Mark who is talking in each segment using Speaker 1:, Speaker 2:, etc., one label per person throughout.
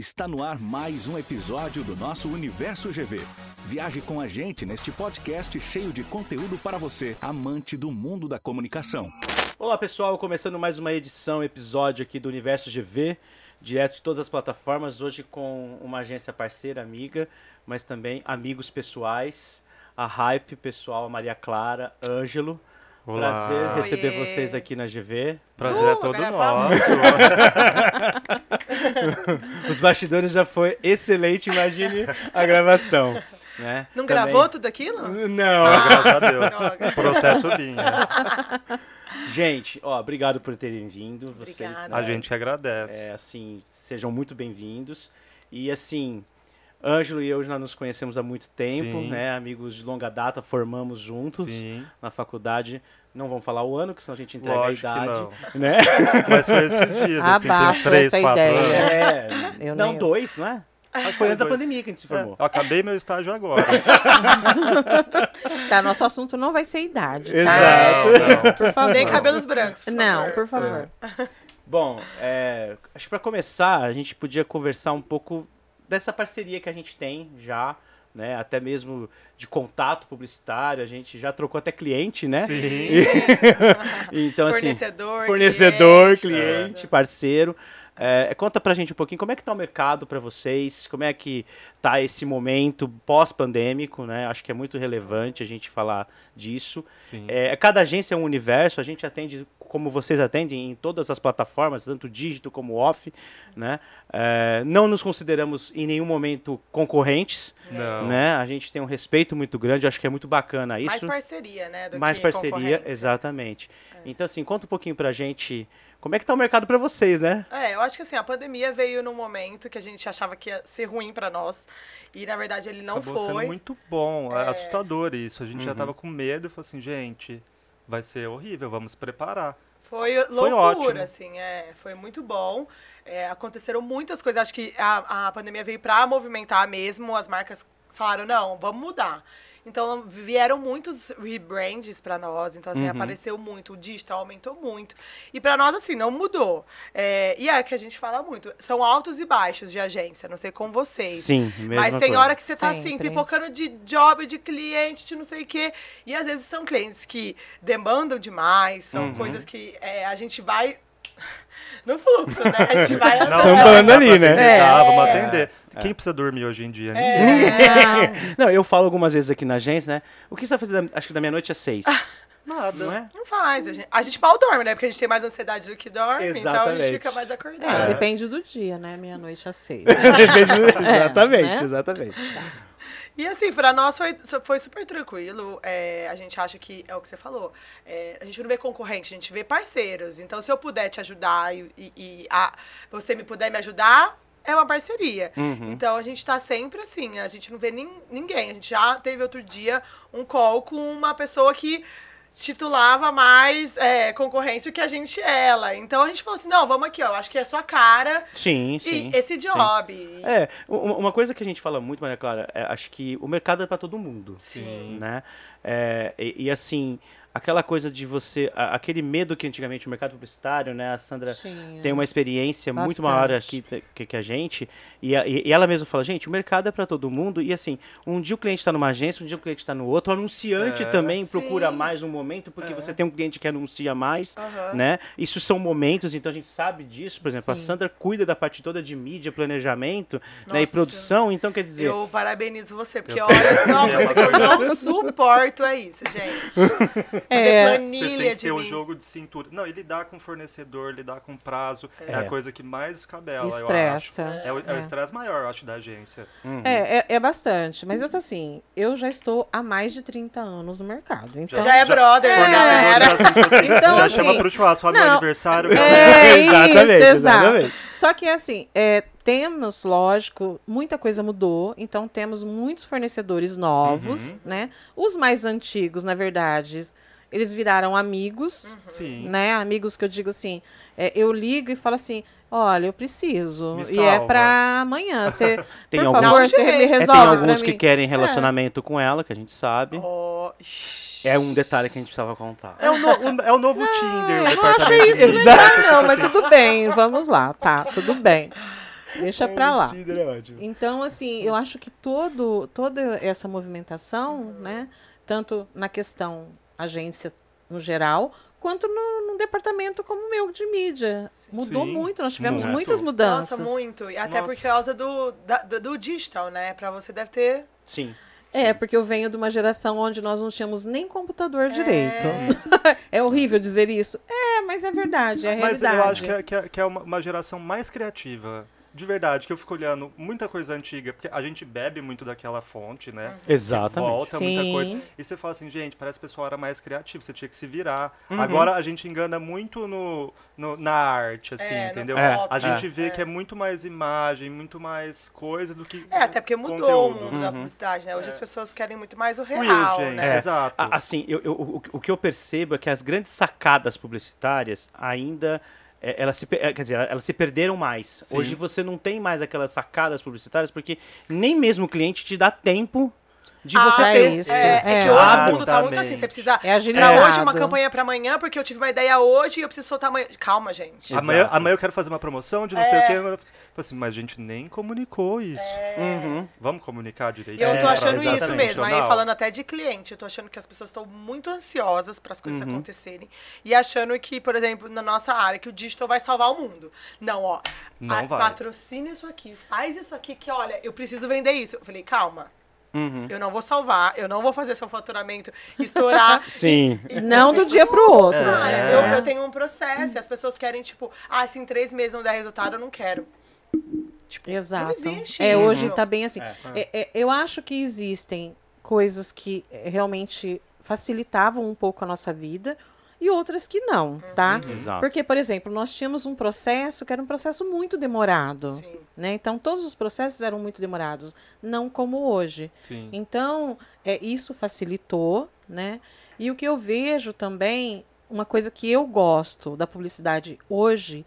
Speaker 1: Está no ar mais um episódio do nosso Universo GV. Viaje com a gente neste podcast cheio de conteúdo para você, amante do mundo da comunicação.
Speaker 2: Olá pessoal, começando mais uma edição, episódio aqui do Universo GV, direto de todas as plataformas, hoje com uma agência parceira, amiga, mas também amigos pessoais, a Hype pessoal, a Maria Clara, Ângelo.
Speaker 3: Olá.
Speaker 2: Prazer receber
Speaker 4: Oiê.
Speaker 2: vocês aqui na GV.
Speaker 3: Prazer
Speaker 4: Uh,
Speaker 3: é todo
Speaker 4: agora
Speaker 3: nosso.
Speaker 2: Os bastidores já foi excelente, imagine a gravação. Né?
Speaker 4: Não
Speaker 2: Também-
Speaker 4: gravou tudo aquilo?
Speaker 2: Não.
Speaker 3: Ah, graças a Deus. O processo vinha.
Speaker 2: Gente, ó, obrigado por terem vindo. Vocês, né,
Speaker 3: A gente que agradece.
Speaker 2: É, assim, sejam muito bem-vindos. E assim, Ângelo e eu já nos conhecemos há muito tempo,
Speaker 3: Sim.
Speaker 2: né? Amigos de longa data, formamos juntos
Speaker 3: Sim,
Speaker 2: na faculdade. Não vamos falar o ano, que senão a gente entrega
Speaker 3: lógico
Speaker 2: a
Speaker 3: que
Speaker 2: idade.
Speaker 3: não.
Speaker 2: Né?
Speaker 3: Mas foi esses dias, assim, tem uns três,
Speaker 5: essa
Speaker 3: quatro
Speaker 5: ideia.
Speaker 3: anos.
Speaker 2: É,
Speaker 5: Eu
Speaker 2: não,
Speaker 5: nem-
Speaker 2: dois, não é? Acho que foi antes da
Speaker 3: dois.
Speaker 2: pandemia que a gente se formou.
Speaker 3: É, eu acabei meu estágio agora.
Speaker 5: Tá, nosso assunto não vai ser idade, tá?
Speaker 2: Exato.
Speaker 5: Por favor.
Speaker 4: Nem cabelos brancos. por
Speaker 5: Não,
Speaker 4: favor.
Speaker 5: por favor.
Speaker 2: Bom, é, acho que para começar, a gente podia conversar um pouco dessa parceria que a gente tem já, né? Até mesmo de contato publicitário, a gente já trocou até cliente, né?
Speaker 3: Sim.
Speaker 2: Então, assim,
Speaker 4: Fornecedor.
Speaker 2: fornecedor,
Speaker 4: cliente.
Speaker 2: cliente, parceiro. É, conta pra gente um pouquinho como é que tá o mercado pra vocês, como é que tá esse momento pós-pandêmico, né? Acho que é muito relevante a gente falar disso. É, cada agência é um universo, a gente atende como vocês atendem em todas as plataformas, tanto dígito como off, né? É, não nos consideramos em nenhum momento concorrentes,
Speaker 3: Não.
Speaker 2: né? A gente tem um respeito muito grande, acho que é muito bacana isso.
Speaker 4: Mais parceria, né? Do
Speaker 2: Mais
Speaker 4: que
Speaker 2: parceria, exatamente. Então, assim, conta um pouquinho pra gente como é que tá o mercado pra vocês, né?
Speaker 4: É, eu acho que assim, a pandemia veio num momento que a gente achava que ia ser ruim pra nós. E na verdade ele não
Speaker 3: Acabou
Speaker 4: foi.
Speaker 3: sendo muito bom. É
Speaker 4: É.
Speaker 3: assustador isso. A gente já
Speaker 2: Uhum.
Speaker 3: tava com medo e falou assim, gente, vai ser horrível, vamos se preparar.
Speaker 4: Foi
Speaker 3: Foi
Speaker 4: loucura,
Speaker 3: ótimo.
Speaker 4: assim, é, foi muito bom. É, aconteceram muitas coisas. Acho que a, a pandemia veio pra movimentar mesmo. As marcas falaram, não, vamos mudar. Então vieram muitos rebrands pra nós. Então, assim,
Speaker 2: Uhum.
Speaker 4: apareceu muito. O digital aumentou muito. E pra nós, assim, não mudou. É, e é que a gente fala muito. São altos e baixos de agência. Não sei com vocês.
Speaker 2: Sim, mesmo.
Speaker 4: Mas tem hora que você tá assim,
Speaker 5: Sempre.
Speaker 4: pipocando de job, de cliente, de não sei o quê. E às vezes são clientes que demandam demais, são
Speaker 2: Uhum.
Speaker 4: coisas que é, a gente vai no fluxo, né? A gente vai andando.
Speaker 2: Sambando ali, né?
Speaker 3: atender, dá, vamos
Speaker 4: É.
Speaker 3: atender. Quem precisa dormir hoje em dia?
Speaker 4: É.
Speaker 3: Ninguém.
Speaker 2: Não, eu falo algumas vezes aqui na agência, né? O que você vai fazer, da- acho que da meia-noite às seis,
Speaker 3: Nada.
Speaker 2: não é?
Speaker 4: Não faz. A gente, a gente mal dorme, né? Porque a gente tem mais ansiedade do que dorme, então a
Speaker 2: Exatamente.
Speaker 4: gente fica mais
Speaker 5: É,
Speaker 4: acordado.
Speaker 5: depende do dia, né? Meia-noite às seis.
Speaker 2: exatamente,
Speaker 5: né?
Speaker 2: exatamente.
Speaker 4: E assim, pra nós foi, foi super tranquilo. É, a gente acha que é o que você falou. é, a gente não vê concorrente, a gente vê parceiros. Então, se eu puder te ajudar e, e- e a- você me puder me ajudar, é uma parceria.
Speaker 2: Uhum.
Speaker 4: Então a gente tá sempre assim, a gente não vê nin- ninguém. A gente já teve outro dia um call com uma pessoa que titulava mais é, concorrência do que a gente ela. Então a gente falou assim, não, vamos aqui, ó, acho que é a sua cara
Speaker 2: Sim, sim.
Speaker 4: e esse job. E-
Speaker 2: É, uma coisa que a gente fala muito, Maria Clara, é, acho que o mercado é pra todo mundo.
Speaker 4: Sim.
Speaker 2: Né? É, e, e, assim, aquela coisa de você. a- aquele medo que antigamente o mercado publicitário, né? A Sandra
Speaker 5: Tinha.
Speaker 2: tem uma experiência muito
Speaker 5: Bastante.
Speaker 2: maior aqui que, que a gente. E, a- e- ela mesma fala, gente, o mercado é para todo mundo. E assim, um dia o cliente está numa agência, um dia o cliente está no outro. O anunciante
Speaker 3: É.
Speaker 2: também
Speaker 4: Sim.
Speaker 2: procura mais um momento, porque
Speaker 3: É.
Speaker 2: você tem um cliente que anuncia mais.
Speaker 4: Aham.
Speaker 2: Né? Isso são momentos, então a gente sabe disso. Por exemplo, a
Speaker 5: Sim.
Speaker 2: Sandra cuida da parte toda de mídia, planejamento né, e produção. Então, quer dizer,
Speaker 4: Eu parabenizo você, porque
Speaker 3: Eu
Speaker 4: olha,
Speaker 3: também.
Speaker 4: uma
Speaker 3: É
Speaker 4: que eu não suporto é isso, gente.
Speaker 5: É,
Speaker 4: Fazer
Speaker 3: Você tem
Speaker 4: planilha
Speaker 3: que ter o
Speaker 4: mim.
Speaker 3: jogo de cintura. Não, e lidar com fornecedor, lidar com prazo, é,
Speaker 2: É.
Speaker 3: a coisa que mais escabela, eu acho.
Speaker 5: Estressa.
Speaker 3: É o, é o
Speaker 5: É.
Speaker 3: estresse maior, eu acho, da agência.
Speaker 2: uhum.
Speaker 5: É, é, é bastante. Mas eu tô assim, eu já estou há mais de 30 anos no mercado. Então,
Speaker 4: Já é brother,
Speaker 5: É.
Speaker 4: já
Speaker 3: Fornecedor,
Speaker 4: era.
Speaker 3: assim,
Speaker 5: Então,
Speaker 3: já
Speaker 5: assim,
Speaker 3: chama pro churrasco, ó, meu
Speaker 5: não,
Speaker 3: aniversário.
Speaker 5: É
Speaker 2: Exatamente,
Speaker 5: isso, exato.
Speaker 2: exatamente.
Speaker 5: Só que assim, é, temos, lógico, muita coisa mudou, então temos muitos fornecedores novos,
Speaker 3: Uhum.
Speaker 5: né? Os mais antigos, na verdade, eles viraram amigos,
Speaker 3: Sim.
Speaker 5: né? Amigos que eu digo assim, é, eu ligo e falo assim, olha, eu preciso. E é pra amanhã. Você,
Speaker 2: Tem
Speaker 5: por
Speaker 2: alguns,
Speaker 5: favor, você
Speaker 4: jeito.
Speaker 5: me
Speaker 4: É,
Speaker 2: é, tem
Speaker 5: resolve pra
Speaker 2: alguns que querem relacionamento com ela, que a gente sabe.
Speaker 4: Ó,
Speaker 2: É um detalhe que a gente precisava contar.
Speaker 3: É o, no- um- é o novo Tinder. o
Speaker 5: Eu não
Speaker 3: departamento
Speaker 5: achei isso legal, não, mas tudo bem, vamos lá, tá, tudo bem. Deixa pra lá.
Speaker 2: Tinder é ótimo.
Speaker 5: Então, assim, eu acho que todo, toda essa movimentação, né, tanto na questão agência no geral, quanto no, no departamento como o meu de mídia. Mudou
Speaker 3: Sim,
Speaker 5: muito, nós tivemos
Speaker 3: muito.
Speaker 5: muitas mudanças.
Speaker 4: Nossa, muito. E até
Speaker 3: Nossa.
Speaker 4: por causa do, da- do, do digital, né? Pra você deve ter.
Speaker 2: Sim.
Speaker 5: É, porque eu venho de uma geração onde nós não tínhamos nem computador direito.
Speaker 4: É,
Speaker 5: É horrível dizer isso. É, mas é verdade, é
Speaker 3: Mas
Speaker 5: realidade.
Speaker 3: eu acho que é, que é- é uma geração mais criativa. De verdade, que eu fico olhando muita coisa antiga, porque a gente bebe muito daquela fonte, né?
Speaker 2: Exatamente.
Speaker 3: Volta muita
Speaker 5: Sim.
Speaker 3: coisa. E você fala assim, gente, parece que o pessoal era mais criativo, você tinha que se virar.
Speaker 2: Uhum.
Speaker 3: Agora a gente engana muito no, no- na arte, assim,
Speaker 4: É,
Speaker 3: entendeu?
Speaker 2: É,
Speaker 3: A gente
Speaker 4: é.
Speaker 3: vê que é muito mais imagem, muito mais coisa do que.
Speaker 4: É, até porque mudou
Speaker 3: conteúdo.
Speaker 4: o mundo da
Speaker 2: Uhum.
Speaker 4: publicidade, né? Hoje as pessoas querem muito mais o real,
Speaker 3: gente.
Speaker 4: né?
Speaker 2: É.
Speaker 3: Exato.
Speaker 2: A- Assim, eu, eu- o, o que eu percebo é que as grandes sacadas publicitárias ainda. É, elas se, é, quer dizer, elas se perderam mais.
Speaker 3: Sim.
Speaker 2: Hoje você não tem mais aquelas sacadas publicitárias porque nem mesmo o cliente te dá tempo de você
Speaker 5: Ah,
Speaker 2: ter.
Speaker 5: isso.
Speaker 4: É, é
Speaker 5: É.
Speaker 4: que hoje o mundo tá muito assim. Você precisa
Speaker 5: É
Speaker 4: pra
Speaker 5: agilizado.
Speaker 4: hoje uma campanha pra amanhã, porque eu tive uma ideia hoje e eu preciso soltar amanhã. Calma, gente.
Speaker 3: Amanhã, amanhã eu quero fazer uma promoção de não sei
Speaker 4: É.
Speaker 3: o quê. Eu falo assim, mas a gente nem comunicou isso.
Speaker 2: Uhum.
Speaker 3: Vamos comunicar direitinho?
Speaker 4: eu tô
Speaker 2: É,
Speaker 4: achando isso mesmo. Aí falando até de cliente, eu tô achando que as pessoas estão muito ansiosas para as coisas
Speaker 2: Uhum.
Speaker 4: acontecerem. E achando que, por exemplo, na nossa área, que o digital vai salvar o mundo. Não, ó.
Speaker 3: Não
Speaker 4: a-
Speaker 3: vai.
Speaker 4: Patrocina isso aqui, faz isso aqui, que olha, eu preciso vender isso. Eu falei, calma.
Speaker 2: Uhum.
Speaker 4: Eu não vou salvar, eu não vou fazer seu faturamento estourar.
Speaker 2: Sim.
Speaker 5: Não do dia pro outro.
Speaker 4: Cara,
Speaker 3: É.
Speaker 4: eu, eu tenho um processo e as pessoas querem, tipo, ah, se em três meses não der resultado, eu não quero. Tipo,
Speaker 5: Exato. É,
Speaker 4: isso.
Speaker 5: hoje tá bem assim.
Speaker 2: É.
Speaker 5: É, é, eu acho que existem coisas que realmente facilitavam um pouco a nossa vida e outras que não, tá?
Speaker 2: Exato.
Speaker 5: Porque, por exemplo, nós tínhamos um processo que era um processo muito demorado,
Speaker 4: Sim.
Speaker 5: né? Então, todos os processos eram muito demorados, não como hoje.
Speaker 3: Sim.
Speaker 5: Então, é, isso facilitou, né? E o que eu vejo também, uma coisa que eu gosto da publicidade hoje,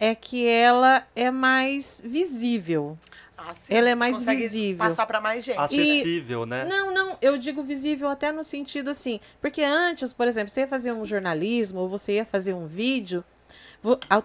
Speaker 5: é que ela é mais visível.
Speaker 4: Ah, sim,
Speaker 5: Ela é mais visível.
Speaker 4: Passar pra mais gente.
Speaker 3: Acessível, né?
Speaker 5: Não, não, eu digo visível até no sentido assim, porque antes, por exemplo, você ia fazer um jornalismo ou você ia fazer um vídeo,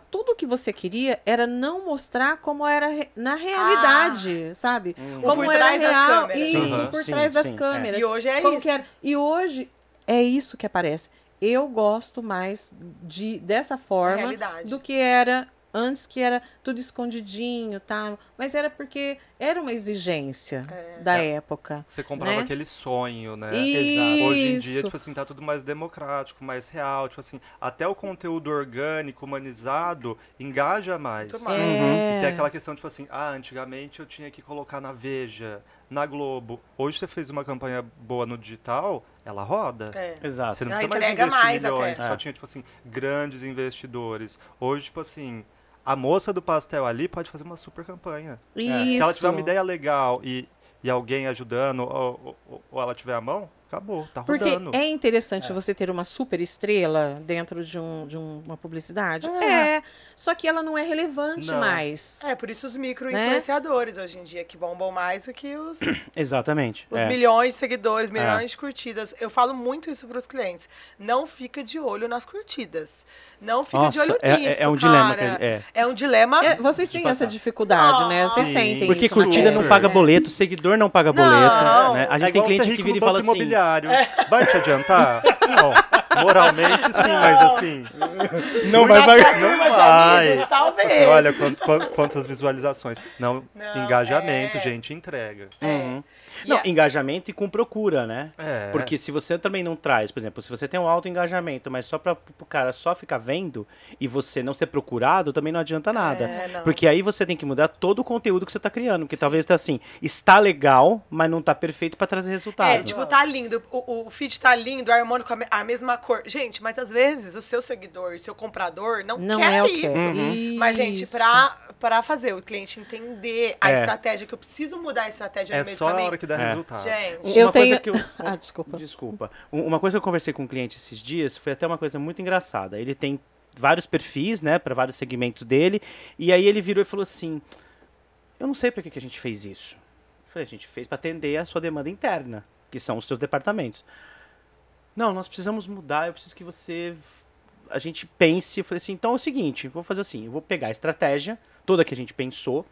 Speaker 5: tudo que você queria era não mostrar como era na realidade, sabe?
Speaker 2: Uhum.
Speaker 4: O
Speaker 5: Como
Speaker 4: por
Speaker 5: era
Speaker 4: trás das
Speaker 5: real,
Speaker 4: câmeras.
Speaker 5: isso, por
Speaker 2: Sim,
Speaker 5: trás das
Speaker 2: sim, é.
Speaker 5: câmeras.
Speaker 4: E hoje é
Speaker 5: Como
Speaker 4: isso.
Speaker 5: que era? E hoje é isso que aparece. Eu gosto mais de dessa forma
Speaker 4: realidade.
Speaker 5: do que era antes, que era tudo escondidinho, tá? Mas era porque era uma exigência
Speaker 4: É.
Speaker 5: da época.
Speaker 3: Você comprava
Speaker 5: Né?
Speaker 3: aquele sonho, né?
Speaker 5: Isso.
Speaker 3: Hoje em dia, tipo assim, tá tudo mais democrático, mais real. Tipo assim, até o conteúdo orgânico, humanizado, engaja mais.
Speaker 4: Muito mais.
Speaker 5: É.
Speaker 3: E tem aquela questão, tipo assim, ah, antigamente eu tinha que colocar na Veja, na Globo. Hoje você fez uma campanha boa no digital, ela roda.
Speaker 4: É.
Speaker 2: Exato.
Speaker 3: Você não
Speaker 4: Não,
Speaker 3: precisa mais
Speaker 4: entrega
Speaker 3: investir
Speaker 4: mais
Speaker 3: milhões,
Speaker 4: até.
Speaker 3: só
Speaker 2: É.
Speaker 3: tinha, tipo assim, grandes investidores. Hoje, tipo assim, a moça do pastel ali pode fazer uma super campanha.
Speaker 5: Isso.
Speaker 3: Se ela tiver uma ideia legal e, e alguém ajudando, ou, ou- ou ela tiver a mão, acabou, tá
Speaker 5: Porque
Speaker 3: rodando.
Speaker 5: é interessante você ter uma super estrela dentro de, um, de um- uma publicidade. É. Só que ela não é relevante
Speaker 3: Não.
Speaker 5: mais.
Speaker 4: É, por isso os micro-influenciadores hoje em dia, que bombam mais do que os,
Speaker 2: Exatamente.
Speaker 4: os
Speaker 2: é.
Speaker 4: milhões de seguidores, milhões de curtidas. Eu falo muito isso pros clientes. Não fica de olho nas curtidas. Não fica de
Speaker 2: Nossa,
Speaker 4: olho
Speaker 2: é,
Speaker 4: nisso,
Speaker 2: é um
Speaker 4: cara.
Speaker 2: dilema. que- é.
Speaker 4: É um dilema.
Speaker 5: É, vocês
Speaker 2: De
Speaker 5: têm essa dificuldade, né? Vocês sentem
Speaker 2: Porque
Speaker 5: isso
Speaker 2: curtida não paga boleto, seguidor não paga
Speaker 4: Não.
Speaker 2: boleto. Né? A
Speaker 3: É
Speaker 2: gente tem
Speaker 3: igual
Speaker 2: cliente que vira e fala assim.
Speaker 3: Imobiliário. Vai te adiantar? Não. Moralmente sim, mas assim.
Speaker 2: Não vai pagar.
Speaker 4: de
Speaker 3: vai.
Speaker 4: amigos, talvez.
Speaker 3: Assim, olha quant- quant- quantas visualizações. Não,
Speaker 4: Não,
Speaker 3: engajamento,
Speaker 4: é.
Speaker 3: gente, entrega.
Speaker 2: Uhum. Não,
Speaker 4: a-
Speaker 2: engajamento e com procura, né?
Speaker 3: É.
Speaker 2: Porque se você também não traz, por exemplo, se você tem um alto engajamento, mas só para o cara só ficar vendo e você não ser procurado, também não adianta nada.
Speaker 4: É, não.
Speaker 2: Porque aí você tem que mudar todo o conteúdo que você tá criando. Porque talvez tá assim, está legal, mas não tá perfeito para trazer resultado.
Speaker 4: É, tipo, tá lindo, o, o feed tá lindo, harmônico, a me- a mesma cor. Gente, mas às vezes o seu seguidor, o seu comprador não,
Speaker 5: Não
Speaker 4: quer
Speaker 5: é o que
Speaker 4: isso.
Speaker 2: Uhum.
Speaker 4: Mas, gente, pra fazer o cliente entender a
Speaker 2: É.
Speaker 4: estratégia, que eu preciso mudar a estratégia
Speaker 3: É
Speaker 4: no meio do caminho.
Speaker 3: Que dá
Speaker 2: É.
Speaker 3: resultado.
Speaker 4: Gente,
Speaker 2: Uma
Speaker 5: Eu
Speaker 2: coisa
Speaker 5: tenho-
Speaker 2: que eu...
Speaker 5: Ah, desculpa.
Speaker 2: Desculpa. Um- Uma coisa que eu conversei com um cliente esses dias foi até uma coisa muito engraçada. Ele tem vários perfis, né, para vários segmentos dele, e aí ele virou e falou assim: "Eu não sei para que que a gente fez isso". Eu falei: "A gente fez para atender a sua demanda interna, que são os seus departamentos". Não, nós precisamos mudar, eu preciso que você a gente pense, eu falei assim, então é o seguinte, vou fazer assim, eu vou pegar a estratégia, toda que a gente pensou,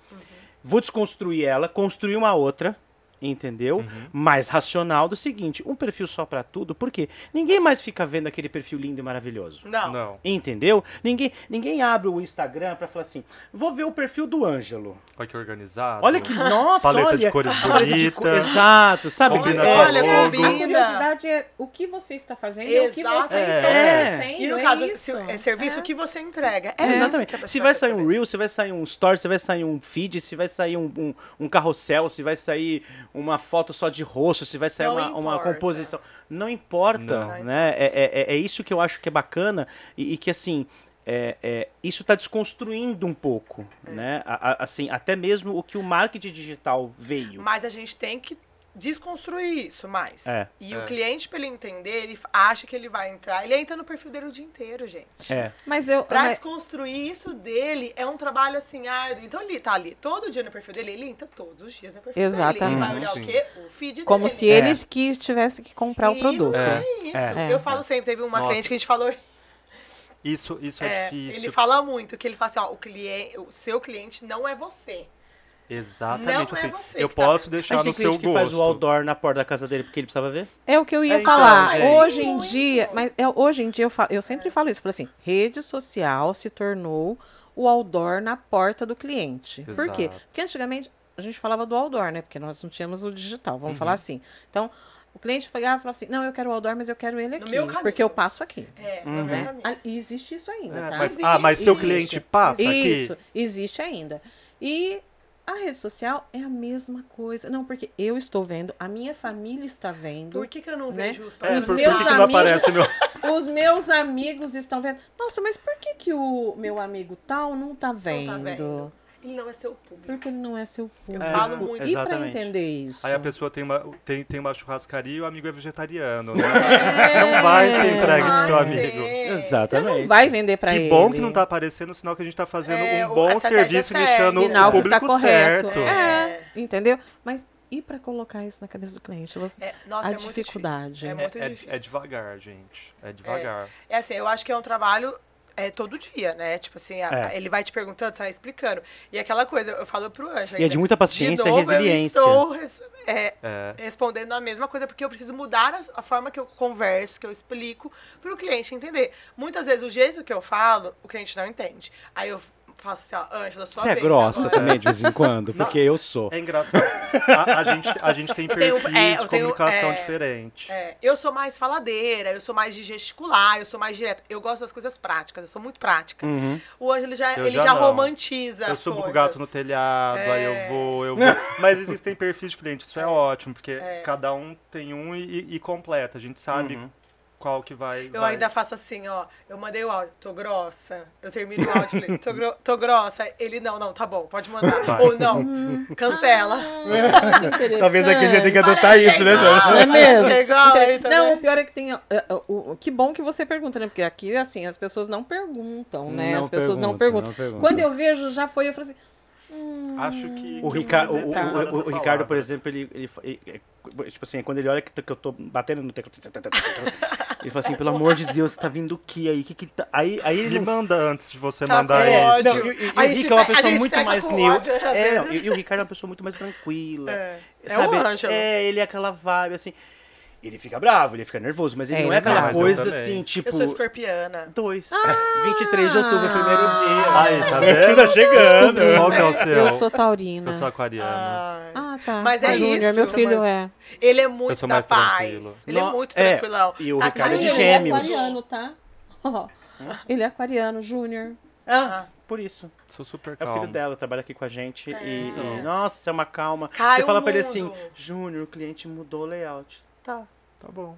Speaker 2: vou desconstruir ela, construir uma outra, entendeu?
Speaker 3: Uhum.
Speaker 2: Mais racional do seguinte, um perfil só pra tudo, porque ninguém mais fica vendo aquele perfil lindo e maravilhoso.
Speaker 4: Não.
Speaker 3: Não.
Speaker 2: Entendeu? Ninguém, ninguém abre o Instagram pra falar assim, vou ver o perfil do Ângelo.
Speaker 3: Olha que organizado.
Speaker 2: Olha que, nossa,
Speaker 3: Paleta
Speaker 2: olha.
Speaker 3: de cores
Speaker 2: paleta de co-
Speaker 3: bonita.
Speaker 2: Exato, sabe?
Speaker 3: Combina
Speaker 2: É,
Speaker 4: olha.
Speaker 5: A curiosidade é o que você está fazendo e o que
Speaker 4: Exato.
Speaker 5: você
Speaker 3: É.
Speaker 5: está
Speaker 2: É.
Speaker 5: oferecendo.
Speaker 4: E no
Speaker 5: é
Speaker 4: caso,
Speaker 5: isso.
Speaker 4: se- é serviço
Speaker 5: É.
Speaker 4: que você entrega. É,
Speaker 2: É,
Speaker 4: isso
Speaker 2: exatamente. Se vai sair um. Reel, se vai sair um Story, se vai sair um feed, se vai sair um, um, um carrossel, se vai sair uma foto só de rosto, se vai sair
Speaker 4: Não
Speaker 2: uma, uma composição. Não importa,
Speaker 3: Não.
Speaker 2: né? É, é, é- é isso que eu acho que é bacana e, e que, assim, é, é, isso está desconstruindo um pouco,
Speaker 4: É.
Speaker 2: né? A- a- assim, até mesmo o que o marketing digital veio.
Speaker 4: Mas a gente tem que desconstruir isso mais.
Speaker 2: É.
Speaker 4: E
Speaker 3: É.
Speaker 4: o cliente, pra ele entender, ele acha que ele vai entrar. Ele entra no perfil dele o dia inteiro, gente.
Speaker 2: É.
Speaker 5: Mas eu.
Speaker 4: Pra
Speaker 5: mas-
Speaker 4: desconstruir isso dele é um trabalho assim árduo. Então ele tá ali todo dia no perfil dele, ele entra todos os dias no perfil dele.
Speaker 5: Exatamente.
Speaker 4: Ele vai olhar
Speaker 3: Sim.
Speaker 4: o quê? O feed
Speaker 5: como
Speaker 4: dele.
Speaker 5: se
Speaker 2: É.
Speaker 5: ele que tivesse que comprar o
Speaker 4: E
Speaker 5: produto.
Speaker 4: Não
Speaker 3: É.
Speaker 4: é isso.
Speaker 2: É.
Speaker 4: Eu falo sempre, teve uma
Speaker 3: Nossa.
Speaker 4: cliente que a gente falou.
Speaker 3: Isso, isso é,
Speaker 4: é,
Speaker 3: difícil.
Speaker 4: ele fala muito, que ele fala assim, ó, o, cliente, o seu cliente não é você.
Speaker 3: Exatamente
Speaker 4: Não é
Speaker 3: assim.
Speaker 4: você
Speaker 3: eu
Speaker 4: que tá
Speaker 3: posso.
Speaker 2: A
Speaker 3: deixar no
Speaker 2: tem
Speaker 3: seu
Speaker 2: que faz o
Speaker 3: gosto.
Speaker 2: outdoor na porta da casa dele porque ele precisava ver.
Speaker 5: É o que eu ia
Speaker 3: É, então,
Speaker 5: falar.
Speaker 3: gente.
Speaker 5: hoje em dia, mas é, hoje em dia eu, fa- eu sempre falo isso, falo assim, rede social se tornou o outdoor na porta do cliente. Por quê?
Speaker 3: Exato.
Speaker 5: Porque antigamente a gente falava do outdoor, né? Porque nós não tínhamos o digital, vamos
Speaker 3: Uhum.
Speaker 5: falar assim. Então, o cliente pegava e falava assim, não, eu quero o outdoor, mas eu quero ele aqui,
Speaker 4: meu caminho.
Speaker 5: porque eu passo aqui.
Speaker 4: É,
Speaker 2: Uhum.
Speaker 4: no meu
Speaker 5: Né?
Speaker 4: caminho.
Speaker 5: Ah, E existe isso ainda,
Speaker 3: É,
Speaker 5: tá?
Speaker 3: mas,
Speaker 4: Existe.
Speaker 3: ah, mas seu
Speaker 5: Existe.
Speaker 3: cliente passa
Speaker 5: Isso,
Speaker 3: aqui.
Speaker 5: existe ainda. E a rede social é a mesma coisa. Não, porque eu estou vendo, a minha família está vendo,
Speaker 4: Por que, que eu não
Speaker 5: Né?
Speaker 4: vejo os
Speaker 3: É,
Speaker 4: próprios
Speaker 3: por, por
Speaker 5: meus
Speaker 3: que, que não
Speaker 5: amigos-
Speaker 3: aparece meu.
Speaker 5: os meus amigos estão vendo. Nossa, mas por que, que o meu amigo tal não tá vendo?
Speaker 4: vendo. Ele não é seu público.
Speaker 5: Porque ele não é seu público.
Speaker 4: Eu falo muito.
Speaker 5: E para
Speaker 2: Exatamente.
Speaker 5: entender isso?
Speaker 3: Aí a pessoa tem uma, tem, tem uma churrascaria e o amigo é vegetariano, né?
Speaker 4: É,
Speaker 3: Não vai ser entregue pro seu
Speaker 4: ser.
Speaker 3: amigo.
Speaker 5: Você não
Speaker 2: Exatamente.
Speaker 5: vai vender para
Speaker 3: Que
Speaker 5: ele.
Speaker 3: bom que não tá aparecendo, sinal que a gente tá fazendo
Speaker 4: É,
Speaker 3: um bom serviço e deixando
Speaker 5: Sinal
Speaker 3: o
Speaker 5: que está
Speaker 3: público
Speaker 5: correto.
Speaker 3: certo.
Speaker 5: É, entendeu? Mas e para colocar isso na cabeça do cliente? Você...
Speaker 4: É, nossa,
Speaker 5: A
Speaker 4: é muito
Speaker 5: dificuldade.
Speaker 4: difícil. É
Speaker 3: É,
Speaker 4: muito
Speaker 3: é-
Speaker 4: difícil.
Speaker 3: é devagar, gente. É devagar.
Speaker 4: É assim, eu acho que é um trabalho é, todo dia, né? Tipo assim, a-
Speaker 2: É.
Speaker 4: ele vai te perguntando, você vai explicando. E aquela coisa, eu falo pro Anjo.
Speaker 2: E é de muita paciência
Speaker 4: de
Speaker 2: e
Speaker 4: novo,
Speaker 2: resiliência.
Speaker 4: Eu estou res- é,
Speaker 3: É.
Speaker 4: respondendo a mesma coisa, porque eu preciso mudar a, a forma que eu converso, que eu explico, pro cliente entender. Muitas vezes o jeito que eu falo, o cliente não entende. Aí eu faço assim, ó, Ângela, sua
Speaker 2: Você é
Speaker 4: vez
Speaker 2: grossa
Speaker 4: agora.
Speaker 2: também de vez em quando, porque eu sou.
Speaker 3: É engraçado. A, a gente, a gente tem
Speaker 4: Eu tenho-
Speaker 3: perfis
Speaker 4: é,
Speaker 3: de
Speaker 4: tenho-
Speaker 3: comunicação
Speaker 4: é,
Speaker 3: diferente.
Speaker 4: É, eu sou mais faladeira, eu sou mais de gesticular, eu sou mais direta. Eu gosto das coisas práticas, eu sou muito prática.
Speaker 2: Uhum.
Speaker 4: O Ângelo já,
Speaker 3: Eu
Speaker 4: ele
Speaker 3: já
Speaker 4: já, romantiza
Speaker 3: Eu subo com o gato no telhado, aí eu vou, eu vou. Mas existem perfis de cliente, isso é, ótimo, porque cada um tem um e, e- e completa. A gente sabe
Speaker 2: Uhum.
Speaker 3: Qual que vai.
Speaker 4: Eu
Speaker 3: vai-
Speaker 4: ainda faço assim, ó. Eu mandei o áudio, tô grossa. Eu termino o áudio e falei, tô, gro- tô grossa. Ele, não, não, tá bom, pode mandar.
Speaker 3: Vai.
Speaker 4: Ou não, cancela.
Speaker 2: Talvez aqui a gente tenha que adotar
Speaker 4: Parece
Speaker 2: isso, né?
Speaker 4: igual,
Speaker 5: Não é mesmo?
Speaker 4: parece igual,
Speaker 5: Inter-
Speaker 4: aí também.
Speaker 5: Não, o pior é que tem. ó, ó, o- que bom que você pergunta, né? Porque aqui, assim, as pessoas não perguntam, né?
Speaker 2: Não
Speaker 5: as pessoas não
Speaker 2: perguntam,
Speaker 5: perguntam.
Speaker 2: não perguntam.
Speaker 5: Quando eu vejo, já foi, eu falei assim. Hum,
Speaker 3: Acho que.
Speaker 2: O,
Speaker 3: que
Speaker 2: Rica, o, o- o- Ricardo, por exemplo, ele, ele, ele- é, Tipo assim, quando ele olha que, que eu tô batendo no teclado. Ele fala assim, pelo amor de Deus, tá vindo o que aí? Que que tá... Aí, aí ele
Speaker 3: Me
Speaker 2: não
Speaker 3: manda antes de você
Speaker 4: Tá
Speaker 3: mandar
Speaker 2: É,
Speaker 3: isso.
Speaker 2: não, e, e- e
Speaker 4: A
Speaker 2: o Rica é uma
Speaker 4: a
Speaker 2: pessoa muito
Speaker 4: fica
Speaker 2: mais
Speaker 4: às
Speaker 2: É, não, e, e o Ricardo é uma pessoa muito mais tranquila.
Speaker 4: É. É
Speaker 2: sabe?
Speaker 4: o Ângelo.
Speaker 2: É, ele é aquela vibe assim. Ele fica bravo, ele fica nervoso, mas ele
Speaker 5: É,
Speaker 2: não
Speaker 5: ele
Speaker 2: é
Speaker 5: é
Speaker 2: aquela coisa assim, tipo.
Speaker 4: Eu sou escorpiana.
Speaker 2: Dois. 23 de outubro, primeiro dia.
Speaker 3: Aí, tá vendo?
Speaker 2: Tá chegando.
Speaker 3: Qual que é o seu?
Speaker 5: Eu sou taurina.
Speaker 3: Eu sou aquariano.
Speaker 4: Ai.
Speaker 5: Ah, tá.
Speaker 4: Mas é
Speaker 5: Ah, Júnior,
Speaker 4: isso,
Speaker 5: meu filho
Speaker 4: mas-
Speaker 5: é.
Speaker 4: Ele é
Speaker 3: Eu
Speaker 4: muito
Speaker 3: sou
Speaker 4: da
Speaker 3: mais
Speaker 4: paz.
Speaker 3: tranquilo.
Speaker 4: Ele é muito
Speaker 2: é,
Speaker 4: tranquilão.
Speaker 2: e o
Speaker 4: Tá
Speaker 2: Ricardo é de
Speaker 4: caindo.
Speaker 5: Ele é
Speaker 2: gêmeos.
Speaker 5: aquariano, tá? Ó, ele é aquariano, Júnior.
Speaker 2: Ah, por isso.
Speaker 3: Sou super
Speaker 2: É o
Speaker 3: calmo.
Speaker 2: filho dela, trabalha aqui com a gente e, e,
Speaker 4: então.
Speaker 2: nossa, é uma calma.
Speaker 4: Cai
Speaker 2: Você fala pra ele
Speaker 4: mundo.
Speaker 2: assim, Júnior, o cliente mudou o layout. Tá,
Speaker 3: Tá bom.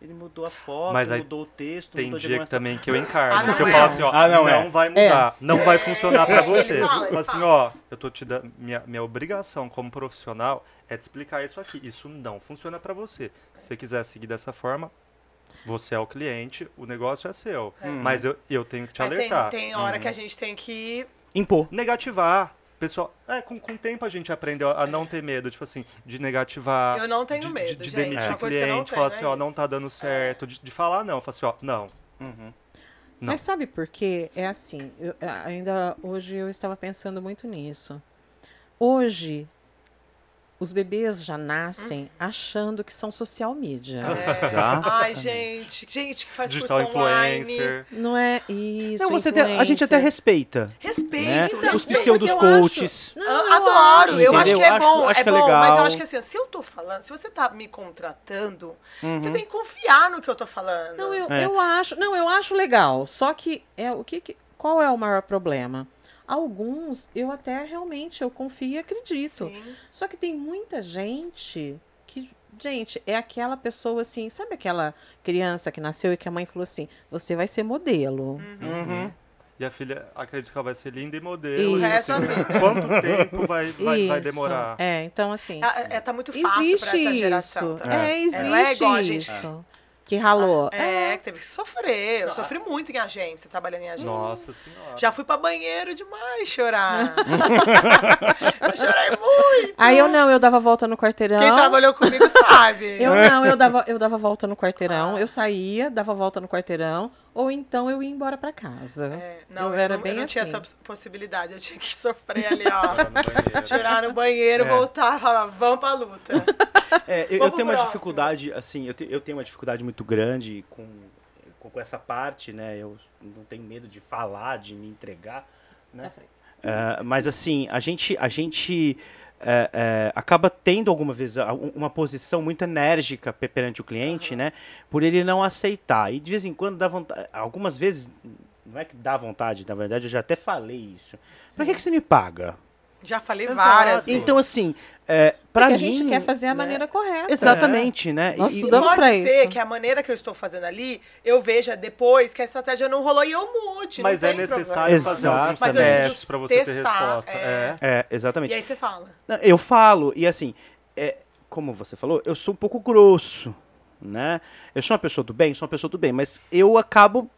Speaker 2: ele mudou a foto,
Speaker 3: Mas aí
Speaker 2: mudou o texto,
Speaker 3: Tem
Speaker 2: mudou
Speaker 3: dia que também que eu encarno.
Speaker 4: Ah, não
Speaker 3: que eu
Speaker 4: é.
Speaker 3: falo assim, ó,
Speaker 2: Ah, não
Speaker 3: não,
Speaker 2: é.
Speaker 3: vai mudar. Não vai funcionar pra
Speaker 4: Ele
Speaker 3: você.
Speaker 4: fala, ele
Speaker 3: Fala assim, ó, eu tô te dando. Minha, minha obrigação como profissional é te explicar isso aqui. Isso não funciona pra você. Se você quiser seguir dessa forma, você é o cliente, o negócio é seu. Mas eu, eu tenho que te
Speaker 4: Mas tem,
Speaker 3: alertar.
Speaker 4: tem hora que a gente tem que.
Speaker 2: Impor.
Speaker 3: Negativar. Pessoal, é, com, com o tempo a gente aprendeu a não ter medo, tipo assim, de negativar.
Speaker 4: Eu não tenho
Speaker 3: de,
Speaker 4: medo,
Speaker 3: de, de
Speaker 4: gente.
Speaker 3: demitir
Speaker 4: não
Speaker 3: cliente, falar assim,
Speaker 4: é
Speaker 3: ó, não tá dando certo, de, de falar não, falar assim, ó, não.
Speaker 2: Uhum.
Speaker 3: Não.
Speaker 5: Mas sabe por quê? É assim, eu- a- ainda hoje eu estava pensando muito nisso. Hoje, os bebês já nascem achando que são social media.
Speaker 4: É.
Speaker 2: Já?
Speaker 4: Ai, gente. Gente que faz
Speaker 3: Digital
Speaker 4: curso online.
Speaker 3: influencer.
Speaker 5: Não é isso.
Speaker 2: Não, você tem- a gente até
Speaker 5: influencer.
Speaker 2: respeita.
Speaker 4: Respeito.
Speaker 2: Né? Os pseudos
Speaker 4: acho-
Speaker 2: coaches.
Speaker 5: Não,
Speaker 4: Eu
Speaker 5: eu
Speaker 4: adoro,
Speaker 5: acho,
Speaker 4: eu acho
Speaker 2: entendeu?
Speaker 4: que é
Speaker 2: Acho-
Speaker 4: bom,
Speaker 2: acho
Speaker 4: é
Speaker 2: que é
Speaker 4: bom, mas eu
Speaker 2: legal.
Speaker 4: acho que assim, se eu tô falando, se você tá me contratando,
Speaker 2: Uhum.
Speaker 4: você tem que confiar no que eu tô falando.
Speaker 5: Não, eu,
Speaker 2: É.
Speaker 5: eu acho, não, eu acho legal. Só que é o que, que- qual é o maior problema? Alguns eu até realmente eu confio e acredito.
Speaker 4: Sim.
Speaker 5: Só que tem muita gente que, gente, é aquela pessoa assim, sabe aquela criança que nasceu e que a mãe falou assim: "Você vai ser modelo".
Speaker 2: Uhum.
Speaker 3: E a filha acredita que ela vai ser linda e modelo.
Speaker 5: Isso.
Speaker 3: e assim. Quanto tempo vai, vai, vai demorar?
Speaker 5: É, então assim,
Speaker 4: É, é, tá muito fácil pra
Speaker 5: existe
Speaker 4: essa geração.
Speaker 5: isso.
Speaker 4: tá?
Speaker 5: É,
Speaker 2: É.
Speaker 5: existe
Speaker 4: Não é igual a gente-
Speaker 5: isso. Que ralou.
Speaker 4: É, que teve que sofrer. Eu sofri muito em agência, trabalhando em agência.
Speaker 3: Nossa senhora.
Speaker 4: Já fui pra banheiro demais chorar. eu chorei muito.
Speaker 5: Aí eu não, eu dava volta no quarteirão.
Speaker 4: Quem trabalhou comigo sabe.
Speaker 5: Eu não, eu dava, eu dava volta no quarteirão, eu saía, dava volta no quarteirão, ou então eu ia embora pra casa.
Speaker 4: É, não,
Speaker 5: Eu
Speaker 4: eu,
Speaker 5: era
Speaker 4: não,
Speaker 5: bem
Speaker 4: eu não tinha
Speaker 5: assim.
Speaker 4: essa possibilidade. Eu tinha que sofrer ali, ó.
Speaker 3: Chorar no banheiro.
Speaker 4: Chorar no banheiro,
Speaker 3: É.
Speaker 4: voltar, falar, vamos pra luta.
Speaker 2: É, eu, eu tenho uma dificuldade, assim, eu, te- eu tenho uma dificuldade muito grande com, com, com essa parte, né? Eu não tenho medo de falar, de me entregar, né? É, mas assim, a gente, a gente é, é, acaba tendo alguma vez um- uma posição muito enérgica pe- perante o cliente, né? Por ele não aceitar. E de vez em quando dá vontade. Algumas vezes, não é que dá vontade, na verdade, eu já até falei isso. Pra que, que você me paga?
Speaker 4: Já falei
Speaker 3: Exato.
Speaker 4: várias vezes.
Speaker 2: Então, assim, é, pra
Speaker 5: Porque
Speaker 2: mim.
Speaker 5: a gente quer fazer a
Speaker 2: né,
Speaker 5: maneira correta.
Speaker 2: Exatamente, né?
Speaker 5: Nós
Speaker 2: E- e-
Speaker 5: estudamos
Speaker 4: pode
Speaker 5: pra
Speaker 4: ser
Speaker 5: isso.
Speaker 4: que a maneira que eu estou fazendo ali, eu veja depois que a estratégia não rolou e eu mude.
Speaker 3: Mas
Speaker 4: não
Speaker 3: é
Speaker 4: tem
Speaker 3: necessário
Speaker 2: Exato.
Speaker 3: fazer alguns testes pra você ter
Speaker 4: testar,
Speaker 3: resposta.
Speaker 4: é.
Speaker 3: É.
Speaker 2: É, exatamente.
Speaker 4: E aí você fala.
Speaker 2: Eu falo, e assim, é, como você falou, eu sou um pouco grosso, né? Eu sou uma pessoa do bem, sou uma pessoa do bem, mas eu acabo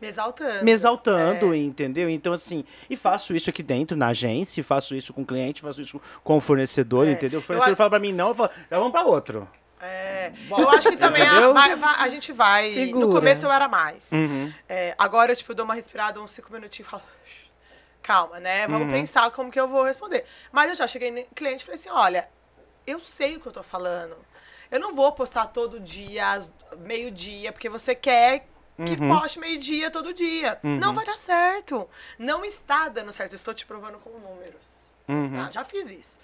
Speaker 4: Me exaltando.
Speaker 2: me exaltando,
Speaker 4: É.
Speaker 2: entendeu? Então, assim, e faço isso aqui dentro, na agência, faço isso com o cliente, faço isso com o fornecedor,
Speaker 4: É.
Speaker 2: entendeu? O
Speaker 4: Eu
Speaker 2: fornecedor
Speaker 4: a-
Speaker 2: fala pra mim não, eu falo, já vamos pra outro.
Speaker 4: É. Eu acho que também a,
Speaker 2: Entendeu?
Speaker 4: vai- vai- a gente vai.
Speaker 5: Segura.
Speaker 4: No começo eu era mais.
Speaker 2: Uhum.
Speaker 4: É, agora, tipo, eu dou uma respirada, uns cinco minutinhos e falo. Calma, né? Vamos
Speaker 2: Uhum.
Speaker 4: pensar como que eu vou responder. Mas eu já cheguei no cliente e falei assim: olha, eu sei o que eu tô falando. Eu não vou postar todo dia, meio-dia, porque você quer que
Speaker 2: Uhum.
Speaker 4: poste meio-dia todo dia. Não vai dar certo. Não está dando certo. Estou te provando com números.
Speaker 2: Uhum.
Speaker 4: Tá? Já fiz isso.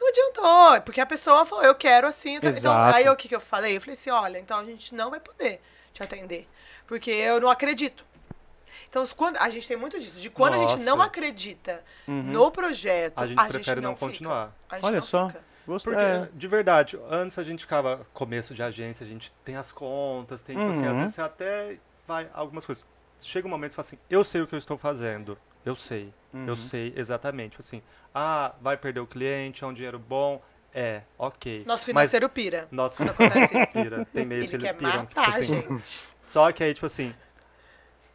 Speaker 4: Não adiantou, porque a pessoa falou, eu quero assim. Eu. Então, aí o que, que eu falei? Eu falei assim, olha, então a gente não vai poder te atender. Porque eu não acredito. Então, quando, a gente tem muito disso, de quando a gente não
Speaker 3: Nossa.
Speaker 4: acredita
Speaker 2: Uhum.
Speaker 4: no projeto,
Speaker 3: A gente prefere não
Speaker 4: fica.
Speaker 3: continuar.
Speaker 4: A gente
Speaker 2: Olha
Speaker 4: não
Speaker 2: só.
Speaker 4: fica.
Speaker 2: Gostei.
Speaker 3: Porque,
Speaker 2: É.
Speaker 3: de verdade, antes a gente ficava, começo de agência, a gente tem as contas, tem, tipo assim, às
Speaker 2: Uhum.
Speaker 3: vezes você até vai algumas coisas. Chega um momento que você fala assim, eu sei o que eu estou fazendo. Eu sei.
Speaker 2: Uhum.
Speaker 3: Eu sei exatamente. Tipo Assim, ah, vai perder o cliente, é um dinheiro bom. É, ok.
Speaker 4: Nosso
Speaker 3: Mas
Speaker 4: financeiro pira.
Speaker 3: nosso
Speaker 4: isso.
Speaker 3: pira. Tem meses que
Speaker 4: Ele
Speaker 3: eles piram. tipo
Speaker 4: matar,
Speaker 3: assim.
Speaker 4: gente.
Speaker 3: Só que aí, tipo assim,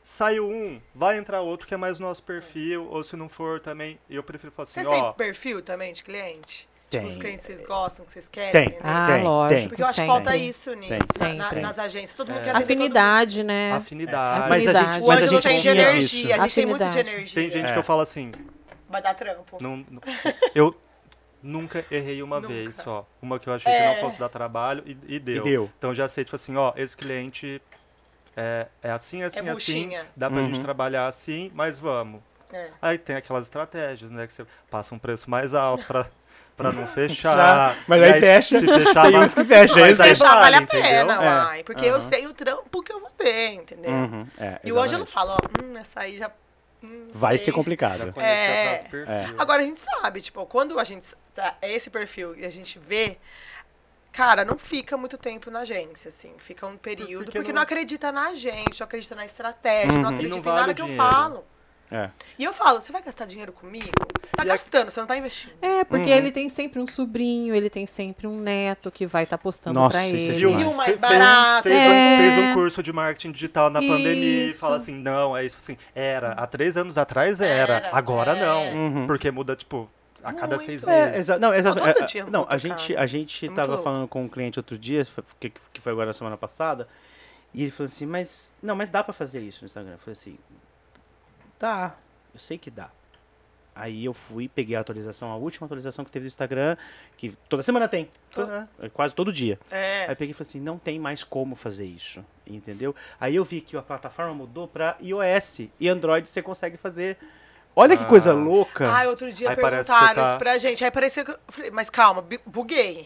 Speaker 3: saiu um, vai entrar outro que é mais nosso perfil, ou se não for também, eu prefiro falar assim,
Speaker 4: Vocês
Speaker 3: ó.
Speaker 4: têm perfil também de cliente? Os
Speaker 2: Tem.
Speaker 4: clientes que vocês gostam, que vocês querem?
Speaker 2: Tem.
Speaker 4: entendeu?
Speaker 5: Ah,
Speaker 2: Tem,
Speaker 5: lógico.
Speaker 2: tem.
Speaker 4: Porque eu acho que falta isso, Nick,
Speaker 2: Tem.
Speaker 4: na- nas agências. Todo mundo
Speaker 3: É.
Speaker 4: quer atender todo mundo.
Speaker 5: Afinidade, né?
Speaker 3: Afinidade.
Speaker 2: Mas a
Speaker 5: Afinidade.
Speaker 2: gente,
Speaker 4: O
Speaker 2: mas a gente
Speaker 4: tem de energia, a gente tem muito de
Speaker 5: Afinidade.
Speaker 4: energia.
Speaker 3: Tem gente
Speaker 2: É.
Speaker 3: que eu falo assim,
Speaker 4: Vai dar trampo.
Speaker 3: não, não- eu nunca errei uma
Speaker 4: Nunca.
Speaker 3: vez só. Uma que eu achei que
Speaker 4: É.
Speaker 3: não fosse dar trabalho e, e deu.
Speaker 2: E deu.
Speaker 3: Então eu já sei, tipo assim, ó, esse cliente é, é assim, assim, assim.
Speaker 4: buchinha.
Speaker 3: Dá pra
Speaker 2: Uhum.
Speaker 3: gente trabalhar assim, mas vamos.
Speaker 4: É.
Speaker 3: Aí tem aquelas estratégias, né? Que você passa um preço mais alto pra, pra não fechar.
Speaker 2: Mas aí fecha.
Speaker 3: Se fechar,
Speaker 2: Tem uns que fecha,
Speaker 3: mas aí
Speaker 4: Fechar vale a pena,
Speaker 2: É.
Speaker 4: uai. Porque eu
Speaker 2: Aham.
Speaker 4: sei o trampo que eu vou ter, entendeu?
Speaker 2: Uhum, é,
Speaker 4: E hoje eu não falo, ó, hum, essa aí já. hum,
Speaker 2: Vai
Speaker 4: sei.
Speaker 2: ser complicado.
Speaker 4: É.
Speaker 3: perfil.
Speaker 4: Agora a gente sabe, tipo, quando a gente tá, é esse perfil e a gente vê, cara, não fica muito tempo na agência, assim. Fica um período,
Speaker 3: porque
Speaker 4: porque,
Speaker 3: não-
Speaker 4: não... acredita na gente, não acredita na estratégia,
Speaker 2: Uhum.
Speaker 4: não acredita
Speaker 3: não
Speaker 4: em
Speaker 3: vale
Speaker 4: nada
Speaker 3: o
Speaker 4: que eu falo.
Speaker 2: É.
Speaker 4: E eu falo, você vai gastar dinheiro comigo? Você tá
Speaker 3: E a-
Speaker 4: gastando, você não tá investindo.
Speaker 5: É, porque
Speaker 2: Uhum.
Speaker 5: ele tem sempre um sobrinho, ele tem sempre um neto que vai estar postando
Speaker 2: Nossa,
Speaker 5: pra
Speaker 2: isso é
Speaker 5: ele.
Speaker 3: Viu?
Speaker 4: E o mais barato.
Speaker 3: Fez,
Speaker 5: É.
Speaker 3: um, fez um curso de marketing digital na pandemia e
Speaker 5: Isso.
Speaker 3: fala assim, não, é isso assim. Era, há três anos atrás era,
Speaker 4: Era,
Speaker 3: agora
Speaker 4: é.
Speaker 3: não.
Speaker 2: Uhum.
Speaker 3: Porque muda, tipo, a cada
Speaker 4: Muito.
Speaker 3: seis
Speaker 2: É,
Speaker 3: meses.
Speaker 2: exa não, exa
Speaker 4: Não,
Speaker 2: é,
Speaker 4: dia
Speaker 2: não, a gente, a gente
Speaker 4: É
Speaker 2: tava
Speaker 4: louco.
Speaker 2: falando com um cliente outro dia, que, que foi agora na semana passada, E ele falou assim, mas. Não, mas dá pra fazer isso no Instagram. Eu falei assim. Dá, eu sei que dá. Aí eu fui, peguei a atualização, a última atualização que teve do Instagram, que toda semana tem.
Speaker 3: Tá.
Speaker 2: É, Quase todo dia.
Speaker 4: É.
Speaker 2: Aí eu peguei e falei assim, não tem mais como fazer isso, entendeu? Aí eu vi que a plataforma mudou pra iOS e Android você consegue fazer. Olha que coisa
Speaker 3: Ah.
Speaker 2: louca.
Speaker 4: Ai, outro dia
Speaker 3: Aí
Speaker 4: perguntaram
Speaker 3: tá-
Speaker 4: isso pra gente. Aí parecia que eu falei, mas calma, bu- buguei.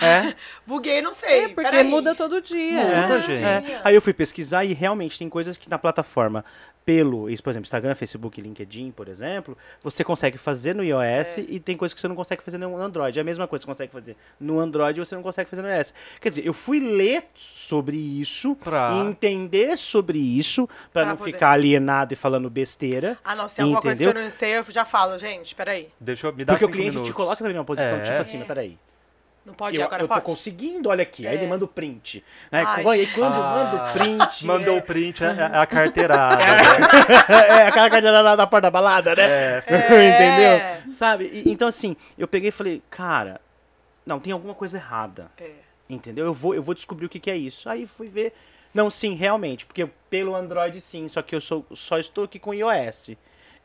Speaker 2: É?
Speaker 4: Buguei, não sei.
Speaker 5: É, porque
Speaker 4: peraí.
Speaker 5: muda todo dia.
Speaker 3: Muda,
Speaker 2: É,
Speaker 3: gente.
Speaker 2: é. Aí eu fui pesquisar e realmente tem coisas que na plataforma, pelo, isso, por exemplo, Instagram, Facebook, LinkedIn, por exemplo, você consegue fazer no iOS e tem coisas que você não consegue fazer no Android. É a mesma coisa que você consegue fazer no Android e você não consegue fazer no iOS. Quer dizer, eu fui ler sobre isso
Speaker 3: Pra-
Speaker 2: e entender sobre isso pra
Speaker 4: Pra
Speaker 2: não
Speaker 4: poder.
Speaker 2: ficar alienado e falando besteira.
Speaker 4: Ah, não, se tem alguma coisa que
Speaker 2: Entendeu?
Speaker 4: eu não sei, eu já falo, gente, peraí.
Speaker 3: Deixa eu me dar
Speaker 2: Porque o cliente te
Speaker 3: minutos.
Speaker 2: coloca também numa posição
Speaker 3: É.
Speaker 2: tipo assim, mas peraí.
Speaker 4: Não pode,
Speaker 2: eu,
Speaker 4: agora
Speaker 2: eu tô
Speaker 4: pode.
Speaker 2: conseguindo, olha aqui. Aí
Speaker 4: É.
Speaker 2: ele manda o print. Né?
Speaker 4: Ai,
Speaker 2: Aí quando
Speaker 3: Ah,
Speaker 2: manda o print.
Speaker 3: Mandou
Speaker 2: é-
Speaker 3: o print, é, é a carteirada.
Speaker 2: é, aquela carteira da, da porta da balada, né?
Speaker 4: É.
Speaker 2: Entendeu? Sabe? E- então, assim, eu peguei e falei, cara, não, tem alguma coisa errada.
Speaker 4: É.
Speaker 2: Entendeu? Eu vou, eu vou descobrir o que, que é isso. Aí fui ver. Não, sim, realmente, porque pelo Android sim, só que eu sou, só estou aqui com iOS.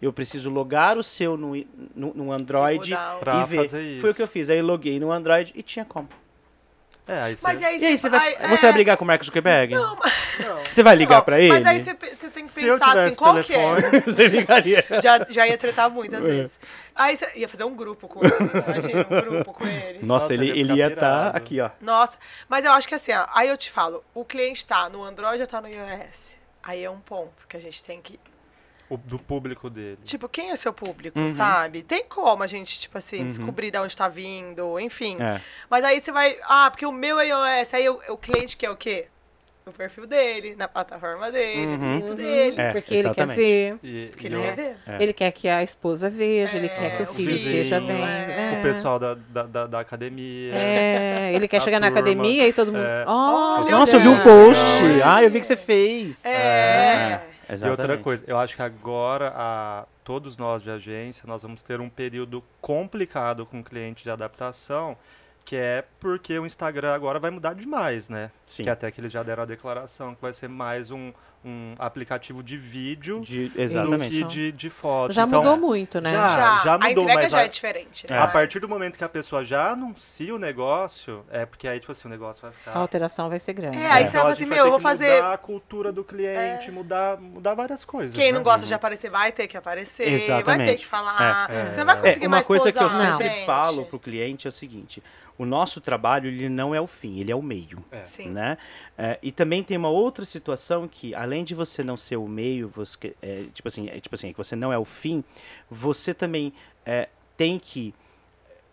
Speaker 2: Eu preciso logar o seu no, i- no, no Android
Speaker 3: Pra
Speaker 2: e ver.
Speaker 3: fazer isso.
Speaker 2: Foi o que eu fiz. Aí loguei no Android e tinha como.
Speaker 3: É, aí você...
Speaker 4: Mas aí
Speaker 2: E aí, você vai,
Speaker 4: ai,
Speaker 2: você
Speaker 4: é.
Speaker 2: vai brigar com o Mark Zuckerberg?
Speaker 4: Não, mas,
Speaker 3: Não.
Speaker 2: Você vai ligar
Speaker 4: Não,
Speaker 2: pra ele?
Speaker 4: Mas aí você, você tem que
Speaker 3: Se
Speaker 4: pensar assim, qual que é?
Speaker 2: você ligaria.
Speaker 4: Já, já ia tretar muitas
Speaker 2: É.
Speaker 4: vezes. Aí você ia fazer um grupo com ele. Imagina, um grupo com ele.
Speaker 2: Nossa,
Speaker 3: Nossa,
Speaker 2: ele,
Speaker 3: ele ia ficar
Speaker 2: ia estar
Speaker 3: pirado.
Speaker 2: aqui, ó.
Speaker 4: Nossa, mas eu acho que assim, ó, aí eu te falo, o cliente tá no Android ou tá no iOS? Aí é um ponto que a gente tem que.
Speaker 3: O- do público dele.
Speaker 4: Tipo, quem é seu público,
Speaker 2: Uhum.
Speaker 4: sabe? Tem como a gente, tipo assim,
Speaker 2: Uhum.
Speaker 4: descobrir de onde tá vindo, enfim.
Speaker 2: É.
Speaker 4: Mas aí você vai. Ah, porque o meu é iOS. Aí o, o cliente quer o quê? O perfil dele, na plataforma dele,
Speaker 2: Uhum.
Speaker 4: jeito dele.
Speaker 2: É,
Speaker 5: porque ele quer
Speaker 2: exatamente.
Speaker 5: ver.
Speaker 3: E,
Speaker 4: Porque ele quer ver.
Speaker 2: É.
Speaker 5: Ele quer que a esposa veja, ele
Speaker 4: É,
Speaker 5: quer que o
Speaker 4: o
Speaker 5: filho
Speaker 3: vizinho,
Speaker 5: esteja bem.
Speaker 4: é.
Speaker 3: o pessoal da, da, da, academia.
Speaker 5: É, ele quer chegar na
Speaker 3: turma.
Speaker 5: academia e todo mundo.
Speaker 3: É.
Speaker 5: Olha,
Speaker 2: Nossa, eu vi um post.
Speaker 3: Não,
Speaker 2: Ah, eu vi que você fez.
Speaker 4: É.
Speaker 3: E
Speaker 2: Exatamente.
Speaker 3: outra coisa, eu acho que agora, a, todos nós de agência, nós vamos ter um período complicado com o cliente de adaptação, que é porque o Instagram agora vai mudar demais, né?
Speaker 2: Sim.
Speaker 3: Que até que eles já deram a declaração que vai ser mais um, um aplicativo de vídeo
Speaker 2: De-
Speaker 3: e
Speaker 2: exatamente.
Speaker 3: de, de foto.
Speaker 5: Já
Speaker 3: Então,
Speaker 5: mudou muito, né?
Speaker 3: já-
Speaker 4: já,
Speaker 3: já
Speaker 4: a
Speaker 3: mudou,
Speaker 4: entrega
Speaker 3: mas
Speaker 4: já
Speaker 3: a-
Speaker 4: é diferente. né?
Speaker 2: É.
Speaker 3: A
Speaker 4: Mas-
Speaker 3: partir do momento que a pessoa já anuncia o negócio, é porque aí, tipo assim, o negócio vai ficar...
Speaker 5: A alteração vai ser grande.
Speaker 4: É, aí você
Speaker 3: então
Speaker 4: vai
Speaker 3: a
Speaker 4: assim, meu,
Speaker 3: vai
Speaker 4: eu
Speaker 3: ter
Speaker 4: vou
Speaker 3: que
Speaker 4: fazer-
Speaker 3: mudar a cultura do cliente, mudar, mudar várias coisas.
Speaker 4: Quem não
Speaker 3: né?
Speaker 4: gosta de aparecer vai ter que aparecer, vai
Speaker 2: Exatamente.
Speaker 4: ter que falar.
Speaker 3: É.
Speaker 4: Você não vai
Speaker 3: É,
Speaker 4: conseguir
Speaker 2: É, uma
Speaker 4: mais
Speaker 2: coisa que eu sempre
Speaker 4: gente.
Speaker 2: falo pro cliente é o seguinte: o nosso trabalho ele não é o fim, ele é o meio.
Speaker 3: É.
Speaker 4: Sim.
Speaker 2: Né? É, e também tem uma outra situação que, além de você não ser o meio, você, é, tipo assim, é, tipo assim, que você não é o fim, você também é, tem que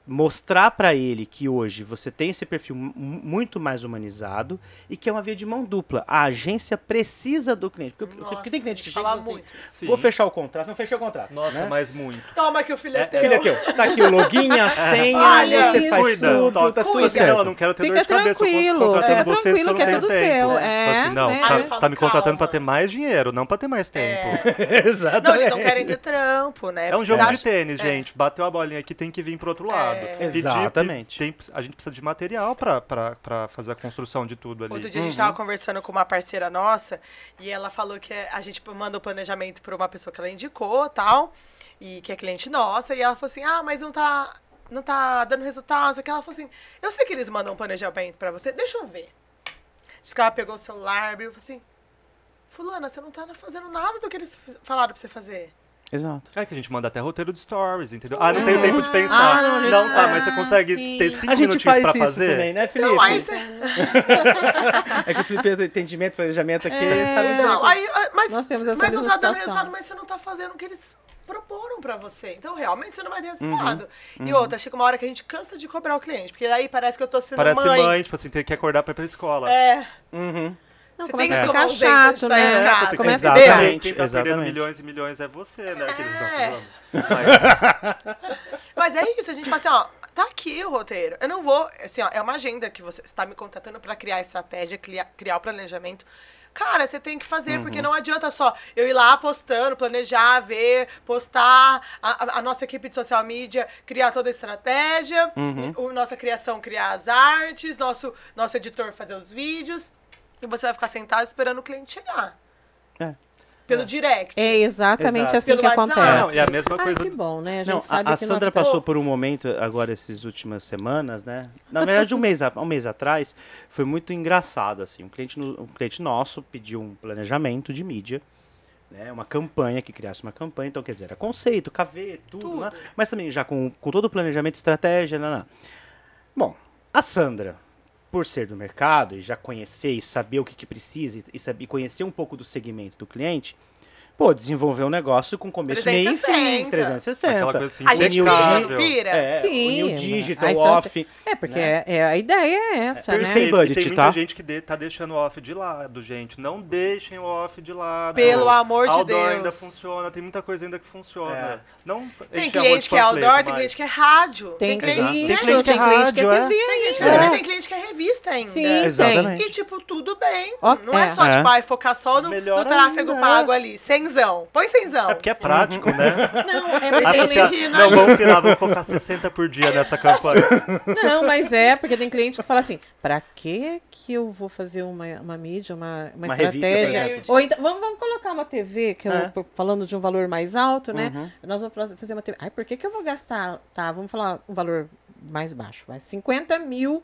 Speaker 2: mostrar para ele que hoje você tem esse perfil mu- muito mais humanizado e que é uma via de mão dupla. A agência precisa do cliente. Porque, porque
Speaker 4: Nossa,
Speaker 2: tem cliente que chega
Speaker 4: fala
Speaker 2: assim,
Speaker 4: muito.
Speaker 2: Vou fechar o contrato, não fechei o contrato.
Speaker 3: Nossa,
Speaker 2: né?
Speaker 3: mas muito.
Speaker 4: Toma que o filho é,
Speaker 3: É,
Speaker 4: teu.
Speaker 2: Filho é teu. Tá aqui o login, a senha,
Speaker 4: Olha,
Speaker 2: você faz
Speaker 3: Cuida,
Speaker 2: tudo, tá tudo certo.
Speaker 3: Não, quero ter
Speaker 5: Fica
Speaker 3: dor de cabeça.
Speaker 5: tranquilo,
Speaker 3: vocês
Speaker 5: tranquilo
Speaker 3: porque
Speaker 5: que é tudo
Speaker 3: tempo.
Speaker 5: seu, é,
Speaker 3: assim, não,
Speaker 5: né?
Speaker 3: você tá, tá me contratando pra ter mais dinheiro, não pra ter mais tempo.
Speaker 4: É.
Speaker 2: Exatamente.
Speaker 4: Não, eles não querem ter trampo, né?
Speaker 3: É um
Speaker 4: Porque
Speaker 3: jogo de tênis,
Speaker 4: é.
Speaker 3: gente. Bateu a bolinha aqui, tem que vir pro outro lado.
Speaker 4: É.
Speaker 3: Pedir,
Speaker 2: Exatamente.
Speaker 3: tem- a gente precisa de material pra fazer a construção de tudo ali.
Speaker 4: Outro dia a gente tava conversando com uma parceira nossa e ela falou que a gente manda o planejamento pra uma pessoa que ela indicou tal, e que é cliente nossa, e ela falou assim: ah, mas não tá, não tá dando resultado. Que ela falou assim: eu sei que eles mandam um planejamento pra você, deixa eu ver. Diz que ela pegou o celular, abriu e falou assim: Fulana, você não tá fazendo nada do que eles falaram pra você fazer.
Speaker 2: Exato.
Speaker 3: É que a gente manda até roteiro de stories, entendeu? Ah, não tenho tempo de pensar.
Speaker 5: Ah, não,
Speaker 3: não, tá, mas você
Speaker 5: ah,
Speaker 3: consegue
Speaker 5: sim.
Speaker 3: ter cinco
Speaker 2: A gente
Speaker 3: minutinhos
Speaker 2: faz
Speaker 3: pra
Speaker 2: isso
Speaker 3: fazer?
Speaker 2: também, né, Felipe?
Speaker 4: Aí você.
Speaker 2: É que o Felipe tem entendimento, planejamento aqui,
Speaker 5: É.
Speaker 2: sabe?
Speaker 4: Não, aí, ah, mas,
Speaker 5: Nós temos essa
Speaker 4: mas não tá dando resultado, mas você não tá fazendo o que eles proporam pra você. Então, realmente, você não vai ter
Speaker 3: Uhum,
Speaker 4: resultado. E outra, chega uma hora que a gente cansa de cobrar o cliente, porque aí parece que eu tô sendo
Speaker 3: Parece
Speaker 4: mãe.
Speaker 3: mãe. tipo assim, ter que acordar pra ir pra escola.
Speaker 4: É,
Speaker 2: Uhum.
Speaker 5: Não,
Speaker 4: Você
Speaker 5: começa
Speaker 4: tem
Speaker 5: a
Speaker 4: que
Speaker 5: ficar chato,
Speaker 4: sair de
Speaker 5: né?
Speaker 4: casa.
Speaker 3: Você
Speaker 5: Começa
Speaker 2: Exatamente,
Speaker 3: Quem tá perdendo
Speaker 2: exatamente.
Speaker 3: milhões e milhões é você, né? Que eles não
Speaker 4: É.
Speaker 3: falando. Mas,
Speaker 4: Mas é isso, a gente fala assim, ó, tá aqui o roteiro. Eu não vou, assim, ó, é uma agenda que você está me contratando pra criar a estratégia, criar, criar o planejamento. Cara, você tem que fazer,
Speaker 2: Uhum.
Speaker 4: porque não adianta só eu ir lá postando, planejar, ver, postar, a, a- a nossa equipe de social media criar toda a estratégia,
Speaker 2: Uhum.
Speaker 4: o, nossa criação criar as artes, nosso, nosso editor fazer os vídeos. E você vai ficar sentado esperando o cliente chegar.
Speaker 2: É.
Speaker 4: Pelo direct.
Speaker 5: É exatamente
Speaker 2: Exato.
Speaker 5: assim
Speaker 4: Pelo
Speaker 5: que
Speaker 4: WhatsApp.
Speaker 5: acontece.
Speaker 3: Não, e a mesma
Speaker 5: Ai,
Speaker 3: coisa.
Speaker 5: que bom, né? A gente
Speaker 2: Não,
Speaker 5: sabe
Speaker 2: a, a
Speaker 5: que
Speaker 2: Sandra
Speaker 5: não...
Speaker 2: passou por um momento agora essas últimas semanas, né? Na verdade, um mês, um mês atrás, foi muito engraçado assim. Um cliente, um cliente nosso pediu um planejamento de mídia, né? Uma campanha que criasse uma campanha, então quer dizer, era conceito, KV, tudo,
Speaker 4: Tudo.
Speaker 2: né? mas também já com, com todo o planejamento, estratégia, não, não. Bom, a Sandra, por ser do mercado e já conhecer e saber o que, que precisa e, saber conhecer um pouco do segmento do cliente, pô, desenvolver um negócio com começo, meio e fim,
Speaker 4: 360.
Speaker 2: 360.
Speaker 3: Aquela coisa assim,
Speaker 4: A gente pira.
Speaker 2: É,
Speaker 5: Sim,
Speaker 2: o new digital, off.
Speaker 5: É, porque
Speaker 2: né?
Speaker 5: é, é- a ideia é essa,
Speaker 2: per
Speaker 5: né?
Speaker 2: se- Sem budget,
Speaker 3: tem muita
Speaker 2: tá?
Speaker 3: gente que de- tá deixando o off de lado, gente. Não deixem o off de lado.
Speaker 4: Pelo amor de
Speaker 3: Outdoor
Speaker 4: Deus.
Speaker 3: ainda funciona, tem muita coisa ainda que funciona.
Speaker 2: É.
Speaker 3: Não
Speaker 4: Tem cliente que é outdoor, tem cliente que é rádio.
Speaker 5: Tem,
Speaker 2: Tem
Speaker 5: tem
Speaker 2: cliente que é
Speaker 5: cliente que é
Speaker 2: rádio, é.
Speaker 5: TV
Speaker 4: tem cliente que
Speaker 5: ainda.
Speaker 4: é TV,
Speaker 2: É.
Speaker 4: tem cliente que é revista ainda.
Speaker 5: Sim,
Speaker 2: Exatamente.
Speaker 4: E, tipo, tudo bem. Não é,
Speaker 5: é.
Speaker 4: só,
Speaker 2: É.
Speaker 4: tipo, ai, focar só no, tráfego
Speaker 3: ainda,
Speaker 4: pago ali. Cenzão. Põe cenzão.
Speaker 3: É porque é prático, né?
Speaker 5: Não, é
Speaker 3: Ah,
Speaker 5: porque
Speaker 3: tá
Speaker 4: Ele
Speaker 3: certo.
Speaker 4: ri, né?
Speaker 3: Não, vamos pirar, vamos colocar 60 por dia nessa campanha.
Speaker 5: Não, mas é, porque tem cliente que fala assim, pra que que eu vou fazer uma, uma mídia, uma, uma,
Speaker 2: Uma revista,
Speaker 5: estratégia?
Speaker 2: exemplo.
Speaker 5: Ou então, vamos, vamos colocar uma TV, que eu,
Speaker 2: É.
Speaker 5: falando de um valor mais alto, né?
Speaker 2: Uhum.
Speaker 5: Nós vamos fazer- fazer uma TV. Ai, por que que eu vou gastar, tá, vamos falar um valor mais baixo, vai, 50 mil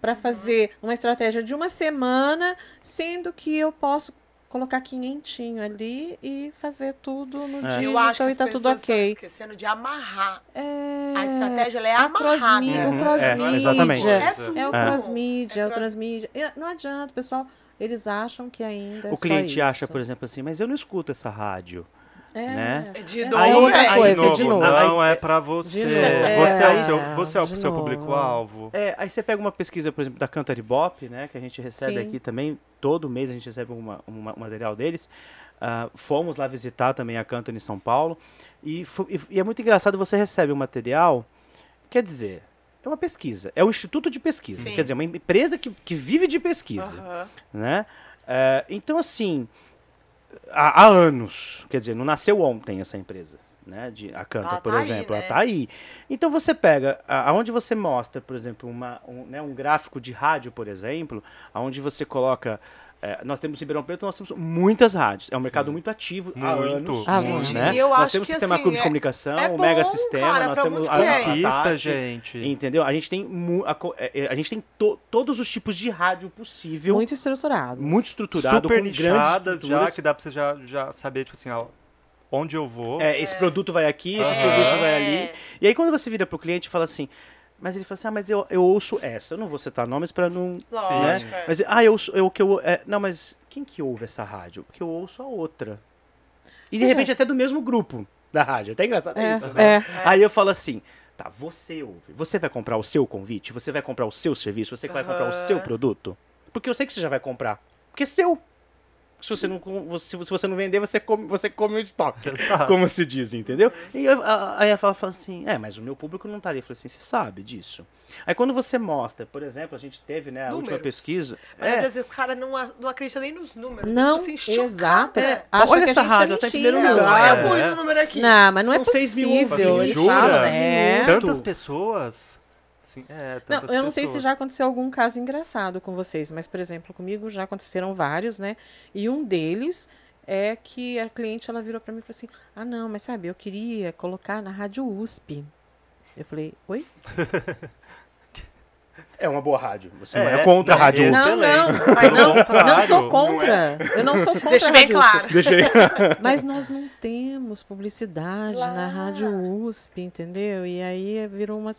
Speaker 5: para fazer uma estratégia de uma semana, sendo que eu posso colocar quinhentinho ali e fazer tudo no
Speaker 2: É.
Speaker 5: digital
Speaker 4: Eu acho que
Speaker 5: e
Speaker 4: as
Speaker 5: tá tudo
Speaker 4: estão
Speaker 5: ok.
Speaker 4: esquecendo de amarrar.
Speaker 5: É...
Speaker 4: A estratégia é
Speaker 5: a
Speaker 4: amarrada.
Speaker 5: cross-mi-
Speaker 2: Uhum,
Speaker 5: o
Speaker 2: é,
Speaker 5: cross-mídia.
Speaker 2: exatamente.
Speaker 4: É tudo.
Speaker 5: É o
Speaker 2: É.
Speaker 5: cross-mídia,
Speaker 4: É
Speaker 5: é o transmídia. É, Não adianta, pessoal. Eles acham que ainda é
Speaker 2: O
Speaker 5: só
Speaker 2: cliente
Speaker 5: isso.
Speaker 2: acha, por exemplo, assim, mas eu não escuto essa rádio.
Speaker 5: É.
Speaker 2: né?
Speaker 4: É de
Speaker 5: É
Speaker 4: novo,
Speaker 2: Aí-
Speaker 5: outra
Speaker 4: é.
Speaker 5: coisa,
Speaker 3: de novo,
Speaker 5: de novo.
Speaker 3: não é pra você.
Speaker 5: De.
Speaker 3: Você é, o
Speaker 5: É,
Speaker 3: seu, você é o
Speaker 5: de
Speaker 3: seu
Speaker 5: novo.
Speaker 3: público-alvo.
Speaker 2: É, aí você pega uma pesquisa, por exemplo, da Cantar Bop, né, que a gente recebe
Speaker 5: Sim.
Speaker 2: aqui também, todo mês a gente recebe uma, uma- um material deles. Ah, fomos lá visitar também a Cantar em São Paulo. E, e- e é muito engraçado, você recebe um material, quer dizer, é uma pesquisa, é um instituto de pesquisa,
Speaker 4: Sim.
Speaker 2: quer dizer, uma empresa que, que vive de pesquisa. Né? É, então, assim, há, há anos, quer dizer, não nasceu ontem essa empresa, né? De, a Canta,
Speaker 4: Ela
Speaker 2: por
Speaker 4: tá aí,
Speaker 2: exemplo,
Speaker 4: né?
Speaker 2: ela tá aí. Então você pega, aonde você mostra, por exemplo, uma, um, né, um gráfico de rádio, por exemplo, aonde você coloca. É, nós temos em Ribeirão Preto, nós temos muitas rádios. É um mercado muito ativo há
Speaker 3: Muito.
Speaker 2: anos.
Speaker 5: Ah,
Speaker 4: Gente,
Speaker 2: né?
Speaker 4: eu
Speaker 2: nós
Speaker 4: acho
Speaker 2: temos o
Speaker 4: que,
Speaker 2: Sistema
Speaker 4: assim,
Speaker 2: Clube de
Speaker 4: é-
Speaker 2: Comunicação,
Speaker 4: é
Speaker 2: o Mega
Speaker 4: bom,
Speaker 2: Sistema,
Speaker 4: cara,
Speaker 2: nós temos a.
Speaker 3: Conquista,
Speaker 2: Tati,
Speaker 3: gente.
Speaker 2: Entendeu? A gente tem, a é, é, a gente tem to- todos os tipos de rádio possível
Speaker 5: Muito estruturado.
Speaker 2: muito estruturado,
Speaker 3: Super
Speaker 2: com grandes
Speaker 3: já, que dá pra você já, já saber, tipo assim, ó, onde eu vou.
Speaker 2: É, esse produto vai aqui, esse serviço vai
Speaker 4: É.
Speaker 2: ali. E aí quando você vira pro cliente e fala assim, mas ele fala assim, ah, mas eu, eu ouço essa. Eu não vou citar nomes pra não...
Speaker 4: Lógico. é.
Speaker 2: Mas, ah, eu, sou- eu que eu... É, não, mas quem que ouve essa rádio? Porque eu ouço a outra. E de
Speaker 5: É.
Speaker 2: repente até do mesmo grupo da rádio. Até engraçado
Speaker 5: É,
Speaker 2: isso.
Speaker 5: é.
Speaker 2: Aí eu falo assim, tá, você ouve. Você vai comprar o seu convite? Você vai comprar o seu serviço? Você que vai comprar o seu produto? Porque eu sei que você já vai comprar. Porque é seu. Se você não, se você não vender, você come, você come o estoque.
Speaker 3: Exato.
Speaker 2: Como se diz, entendeu? E eu- a- aí ela fala, fala assim, é, mas o meu público não tá ali. Eu falei assim, você sabe disso. Aí quando você mostra, por exemplo, a gente teve, né, a última
Speaker 4: Números.
Speaker 2: pesquisa.
Speaker 4: Mas
Speaker 2: é,
Speaker 4: às vezes o cara não, não acredita nem nos números.
Speaker 5: Não,
Speaker 4: assim,
Speaker 5: exato. É.
Speaker 4: É.
Speaker 5: Acha
Speaker 2: Olha essa
Speaker 5: gente
Speaker 2: rádio,
Speaker 5: é
Speaker 2: ela tá em primeiro lugar.
Speaker 4: eu pus
Speaker 3: É.
Speaker 4: o número aqui.
Speaker 5: Não, mas não
Speaker 2: São
Speaker 5: é
Speaker 2: seis mil
Speaker 5: possível. Eles
Speaker 3: Jura?
Speaker 5: falam, é.
Speaker 3: Tantas pessoas. Assim, é,
Speaker 5: Não, eu não sei se
Speaker 3: pessoas.
Speaker 5: já aconteceu algum caso engraçado com vocês, mas, por exemplo, comigo já aconteceram vários, né? E um deles é que a cliente ela virou pra mim e falou assim: Ah, não, mas sabe, eu queria colocar na Rádio USP. Eu falei, oi?
Speaker 2: é uma boa rádio. Você
Speaker 3: É,
Speaker 2: não é contra a rádio.
Speaker 3: esse-
Speaker 5: Não, não, não, não sou
Speaker 3: não
Speaker 5: contra. Eu não sou contra
Speaker 4: Deixa
Speaker 5: a
Speaker 4: bem
Speaker 5: Rádio USP.
Speaker 4: claro.
Speaker 2: Deixa aí.
Speaker 5: Mas nós não temos publicidade
Speaker 4: Lá.
Speaker 5: na Rádio USP, entendeu? E aí virou uma.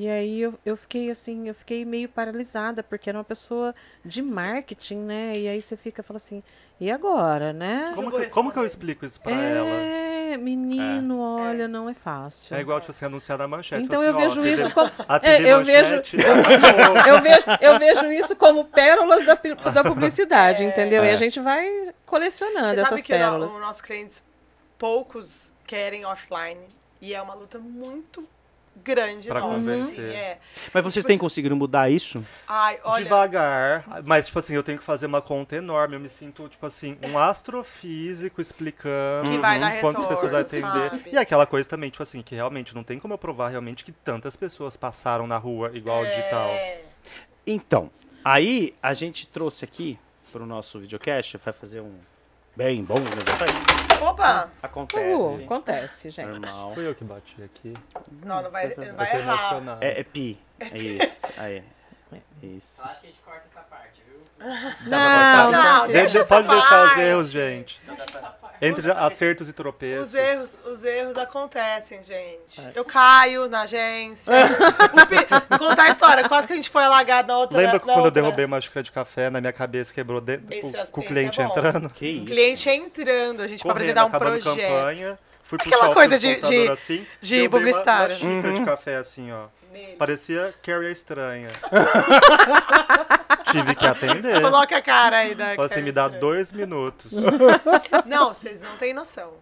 Speaker 5: E aí eu, eu fiquei assim, eu fiquei meio paralisada, porque era uma pessoa de marketing, né? E aí você fica fala assim, e agora, né?
Speaker 3: Como que, como que eu explico isso pra ela?
Speaker 5: É, menino, olha, não é fácil.
Speaker 3: É igual, tipo assim, anunciar na manchete.
Speaker 5: Então
Speaker 3: assim,
Speaker 5: eu
Speaker 3: ó,
Speaker 5: vejo
Speaker 3: TV
Speaker 5: isso como. É, eu vejo- Eu vejo, eu vejo isso como pérolas da, da publicidade, entendeu? E
Speaker 2: É.
Speaker 5: a gente vai colecionando
Speaker 4: Você
Speaker 5: essas pérolas.
Speaker 4: os nossos clientes, poucos querem offline. E é uma luta muito grande
Speaker 3: Pra
Speaker 4: nossa.
Speaker 3: convencer.
Speaker 4: assim, é.
Speaker 2: Mas vocês
Speaker 4: Tipo
Speaker 2: têm
Speaker 4: assim-
Speaker 2: conseguido mudar isso?
Speaker 4: Ai, olha,
Speaker 3: Devagar, mas tipo assim, eu tenho que fazer uma conta enorme. Eu me sinto, tipo assim, um astrofísico explicando
Speaker 4: Que vai dar
Speaker 3: quantas pessoas vai atender.
Speaker 4: sabe?
Speaker 3: E aquela coisa também, tipo assim, que realmente não tem como eu provar realmente que tantas pessoas passaram na rua igual o digital.
Speaker 4: é,
Speaker 2: Então, aí a gente trouxe aqui pro nosso videocast, vai fazer um bem bom, mas
Speaker 4: Opa!
Speaker 2: acontece.
Speaker 5: Uh, acontece, gente.
Speaker 2: Normal.
Speaker 3: Fui eu que bati aqui.
Speaker 4: Não, não vai, não vai errar.
Speaker 3: emocionado.
Speaker 2: É, é pi. É isso. Aí. Isso.
Speaker 6: Eu acho que a gente corta essa parte, viu?
Speaker 5: Não,
Speaker 4: Não,
Speaker 5: não,
Speaker 3: De-
Speaker 4: deixa essa
Speaker 3: pode deixar os erros, gente.
Speaker 6: Deixa essa parte.
Speaker 3: Entre acertos e tropeços.
Speaker 4: Os erros, os erros acontecem, gente.
Speaker 3: É.
Speaker 4: Eu caio na agência. O pi- Contar a história, quase que a gente foi alagado na outra.
Speaker 3: Lembra
Speaker 4: na
Speaker 3: quando eu
Speaker 4: outra.
Speaker 3: derrubei uma xícara de café na minha cabeça, quebrou dentro,
Speaker 4: Esse-
Speaker 3: com, com o
Speaker 4: esse
Speaker 3: cliente
Speaker 4: é
Speaker 3: entrando?
Speaker 2: Que
Speaker 4: O
Speaker 2: isso.
Speaker 4: cliente entrando, a gente pra apresentar um projeto.
Speaker 3: campanha. Fui
Speaker 4: Aquela coisa de- de-
Speaker 3: assim,
Speaker 4: de
Speaker 3: derrubei uma-
Speaker 4: publicitário.
Speaker 3: Uma, xícara
Speaker 2: Uhum.
Speaker 3: de café assim, ó.
Speaker 4: Nele.
Speaker 3: Parecia Carrie a estranha. Tive que atender.
Speaker 4: Coloca a cara aí da.
Speaker 3: Falei assim, me dá dois minutos.
Speaker 4: Não, vocês não têm noção.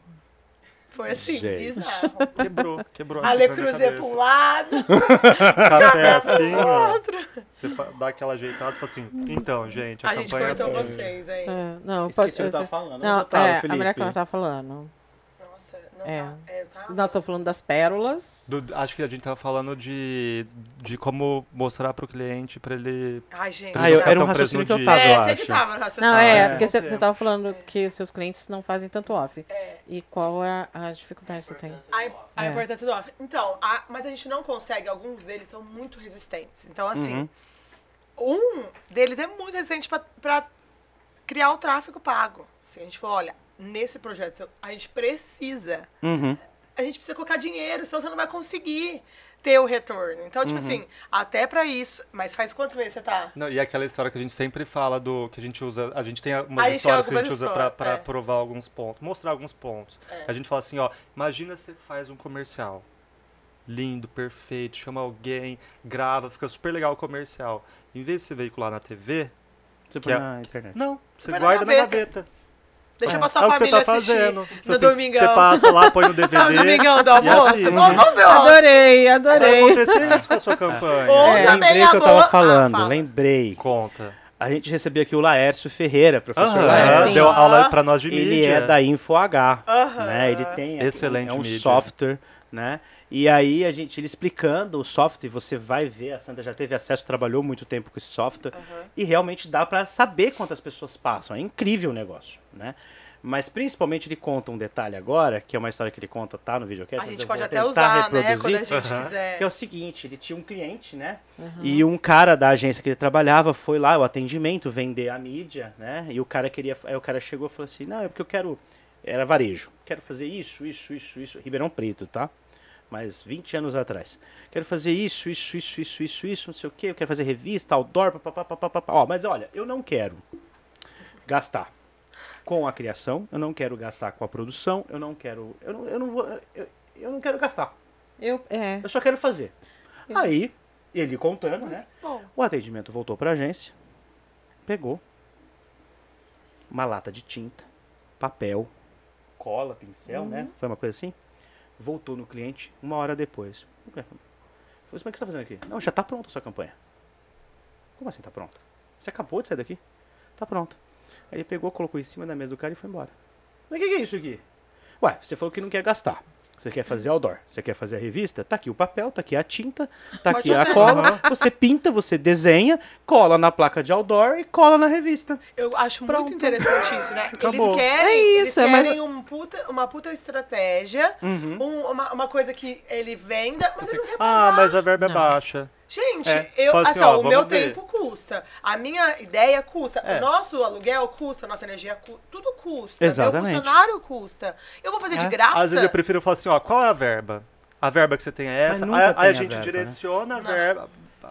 Speaker 4: Foi assim,
Speaker 2: Gente.
Speaker 4: bizarro.
Speaker 3: Quebrou, quebrou a
Speaker 4: A Le
Speaker 3: xícara na
Speaker 4: Cruzeiro pra um lado,
Speaker 3: Café assim, ó. Você dá aquela ajeitada e fala assim, então, gente, a,
Speaker 4: a gente
Speaker 3: campanha é
Speaker 4: cortou
Speaker 3: assim.
Speaker 4: vocês, hein?
Speaker 5: É, não, pode
Speaker 2: Esqueci o que eu tava falando.
Speaker 5: Não,
Speaker 2: eu tava,
Speaker 5: é, a
Speaker 2: Felipe?
Speaker 5: mulher que ela tava falando.
Speaker 4: Não
Speaker 5: É.
Speaker 4: tá. É, tá.
Speaker 5: Nós estamos falando das pérolas.
Speaker 3: Do- acho que a gente tava falando de, de como mostrar pro cliente pra ele.
Speaker 4: Ai, gente.
Speaker 2: Ah, eu, era um raciocínio que eu
Speaker 3: dia.
Speaker 2: tava, eu
Speaker 4: É, você
Speaker 2: acho.
Speaker 4: que tava no raciocínio.
Speaker 5: Não, é,
Speaker 2: é.
Speaker 5: porque você,
Speaker 3: Ok.
Speaker 5: você tava falando que seus clientes não fazem tanto off.
Speaker 4: É.
Speaker 5: E qual é a dificuldade que você tem?
Speaker 4: A, a
Speaker 5: É.
Speaker 4: importância do off. Então, a- mas a gente não consegue, alguns deles são muito resistentes. Então, assim,
Speaker 2: Uhum.
Speaker 4: um deles é muito resistente pra, pra criar o tráfego pago. Assim, a gente falou, olha, nesse projeto a gente precisa,
Speaker 2: Uhum.
Speaker 4: a gente precisa colocar dinheiro, senão você não vai conseguir ter o retorno. Então, tipo
Speaker 2: Uhum.
Speaker 4: assim, até pra isso, mas faz quantos meses você tá?
Speaker 3: Não, e é aquela história que a gente sempre fala do que a gente usa. A gente tem umas
Speaker 4: A gente tem
Speaker 3: histórias que a gente usa pra
Speaker 4: é.
Speaker 3: provar alguns pontos, mostrar alguns pontos.
Speaker 4: É.
Speaker 3: A gente fala assim, ó, imagina você faz um comercial. Lindo, perfeito, chama alguém, grava, fica super legal o comercial. Em vez de você veicular na TV,
Speaker 2: Você põe
Speaker 3: é-
Speaker 2: na internet.
Speaker 3: não, você
Speaker 4: na
Speaker 3: guarda na
Speaker 4: gaveta.
Speaker 3: gaveta.
Speaker 4: Deixa
Speaker 3: É,
Speaker 4: pra sua
Speaker 3: é o que você
Speaker 4: família
Speaker 3: tá
Speaker 4: assistir
Speaker 3: fazendo. Tipo
Speaker 4: no
Speaker 3: assim,
Speaker 4: domingão.
Speaker 3: Você passa lá, põe no DVD.
Speaker 4: Sabe, no domingão do almoço?
Speaker 3: assiste.
Speaker 4: Vamos, vamos ver o
Speaker 5: Adorei,
Speaker 3: Vai
Speaker 5: adorei.
Speaker 3: acontecer isso com a sua campanha.
Speaker 4: Ou
Speaker 2: É, lembrei o que eu tava
Speaker 4: boa-
Speaker 2: falando,
Speaker 4: Ah, fala.
Speaker 2: lembrei.
Speaker 3: Conta.
Speaker 2: A gente recebeu aqui o Laércio Ferreira, professor
Speaker 3: Aham,
Speaker 2: Laércio.
Speaker 5: sim.
Speaker 3: deu aula pra nós de mídia.
Speaker 2: Ele é da InfoH,
Speaker 4: Aham.
Speaker 2: né? Ele tem
Speaker 3: Excelente
Speaker 2: é um
Speaker 3: mídia.
Speaker 2: software, né? E aí a gente ele explicando o software, você vai ver, a Sandra já teve acesso, trabalhou muito tempo com esse software
Speaker 4: Aham.
Speaker 2: e realmente dá pra saber quantas pessoas passam. É incrível o negócio, né? Mas principalmente ele conta um detalhe agora, que é uma história que ele conta, tá no videocast.
Speaker 4: A gente pode até usar, né? Quando a gente
Speaker 3: Aham.
Speaker 4: quiser.
Speaker 2: Que é o seguinte, ele tinha um cliente, né? E um cara da agência que ele trabalhava foi lá, o atendimento, vender a mídia, né? E o cara queria. Aí o cara chegou e falou assim, não, é porque eu quero. Era varejo. Quero fazer isso, isso, isso, isso. Ribeirão Preto, tá? Mas 20 anos atrás. Quero fazer isso, isso, isso, isso, isso, isso, não sei o quê. Eu quero fazer revista, outdoor, papapá, papapá. Ó, mas olha, eu não quero gastar com a criação, eu não quero gastar com a produção, eu não quero. Eu não, eu não vou. Eu, eu não quero gastar.
Speaker 5: Eu, é.
Speaker 2: Eu só quero fazer. Aí, ele contando, né?
Speaker 4: Bom,
Speaker 2: O atendimento voltou para a agência, pegou uma lata de tinta, papel, cola, pincel, né? Foi uma coisa assim. Voltou no cliente uma hora depois. Falei, mas o que você está fazendo aqui? Não, já está pronta a sua campanha. Como assim está pronta? Você acabou de sair daqui? Tá pronta. Aí ele pegou, colocou em cima da mesa do cara e foi embora. Mas o que, que é isso aqui? Ué, você falou que não quer gastar. Você quer fazer outdoor, você quer fazer a revista? Tá aqui o papel, tá aqui a tinta, tá
Speaker 4: Pode
Speaker 2: aqui a cola. Você pinta, você desenha, cola na placa de outdoor e cola na revista.
Speaker 4: eu acho
Speaker 5: Pronto.
Speaker 4: muito interessante isso, né?
Speaker 3: Acabou.
Speaker 4: Eles querem,
Speaker 5: É isso, é
Speaker 4: eles
Speaker 5: mais-
Speaker 4: querem um puta, uma puta estratégia,
Speaker 2: Uhum.
Speaker 4: um- uma, uma coisa que ele venda, mas ele não quer
Speaker 3: Ah, mas a verba é
Speaker 5: Não.
Speaker 3: baixa.
Speaker 4: Gente,
Speaker 3: É,
Speaker 4: eu, assim,
Speaker 3: assim, ó,
Speaker 4: o meu
Speaker 3: ver.
Speaker 4: tempo custa. A minha ideia custa.
Speaker 3: É.
Speaker 4: O nosso aluguel custa, a nossa energia custa. Tudo custa.
Speaker 2: Exatamente.
Speaker 4: Meu funcionário custa. Eu vou fazer
Speaker 2: É.
Speaker 4: de graça?
Speaker 3: Às vezes eu prefiro falar assim, ó, qual é a verba? A verba que você tem é essa. Aí, a
Speaker 2: a
Speaker 3: gente
Speaker 2: verba, né?
Speaker 3: direciona a
Speaker 4: Não.
Speaker 3: verba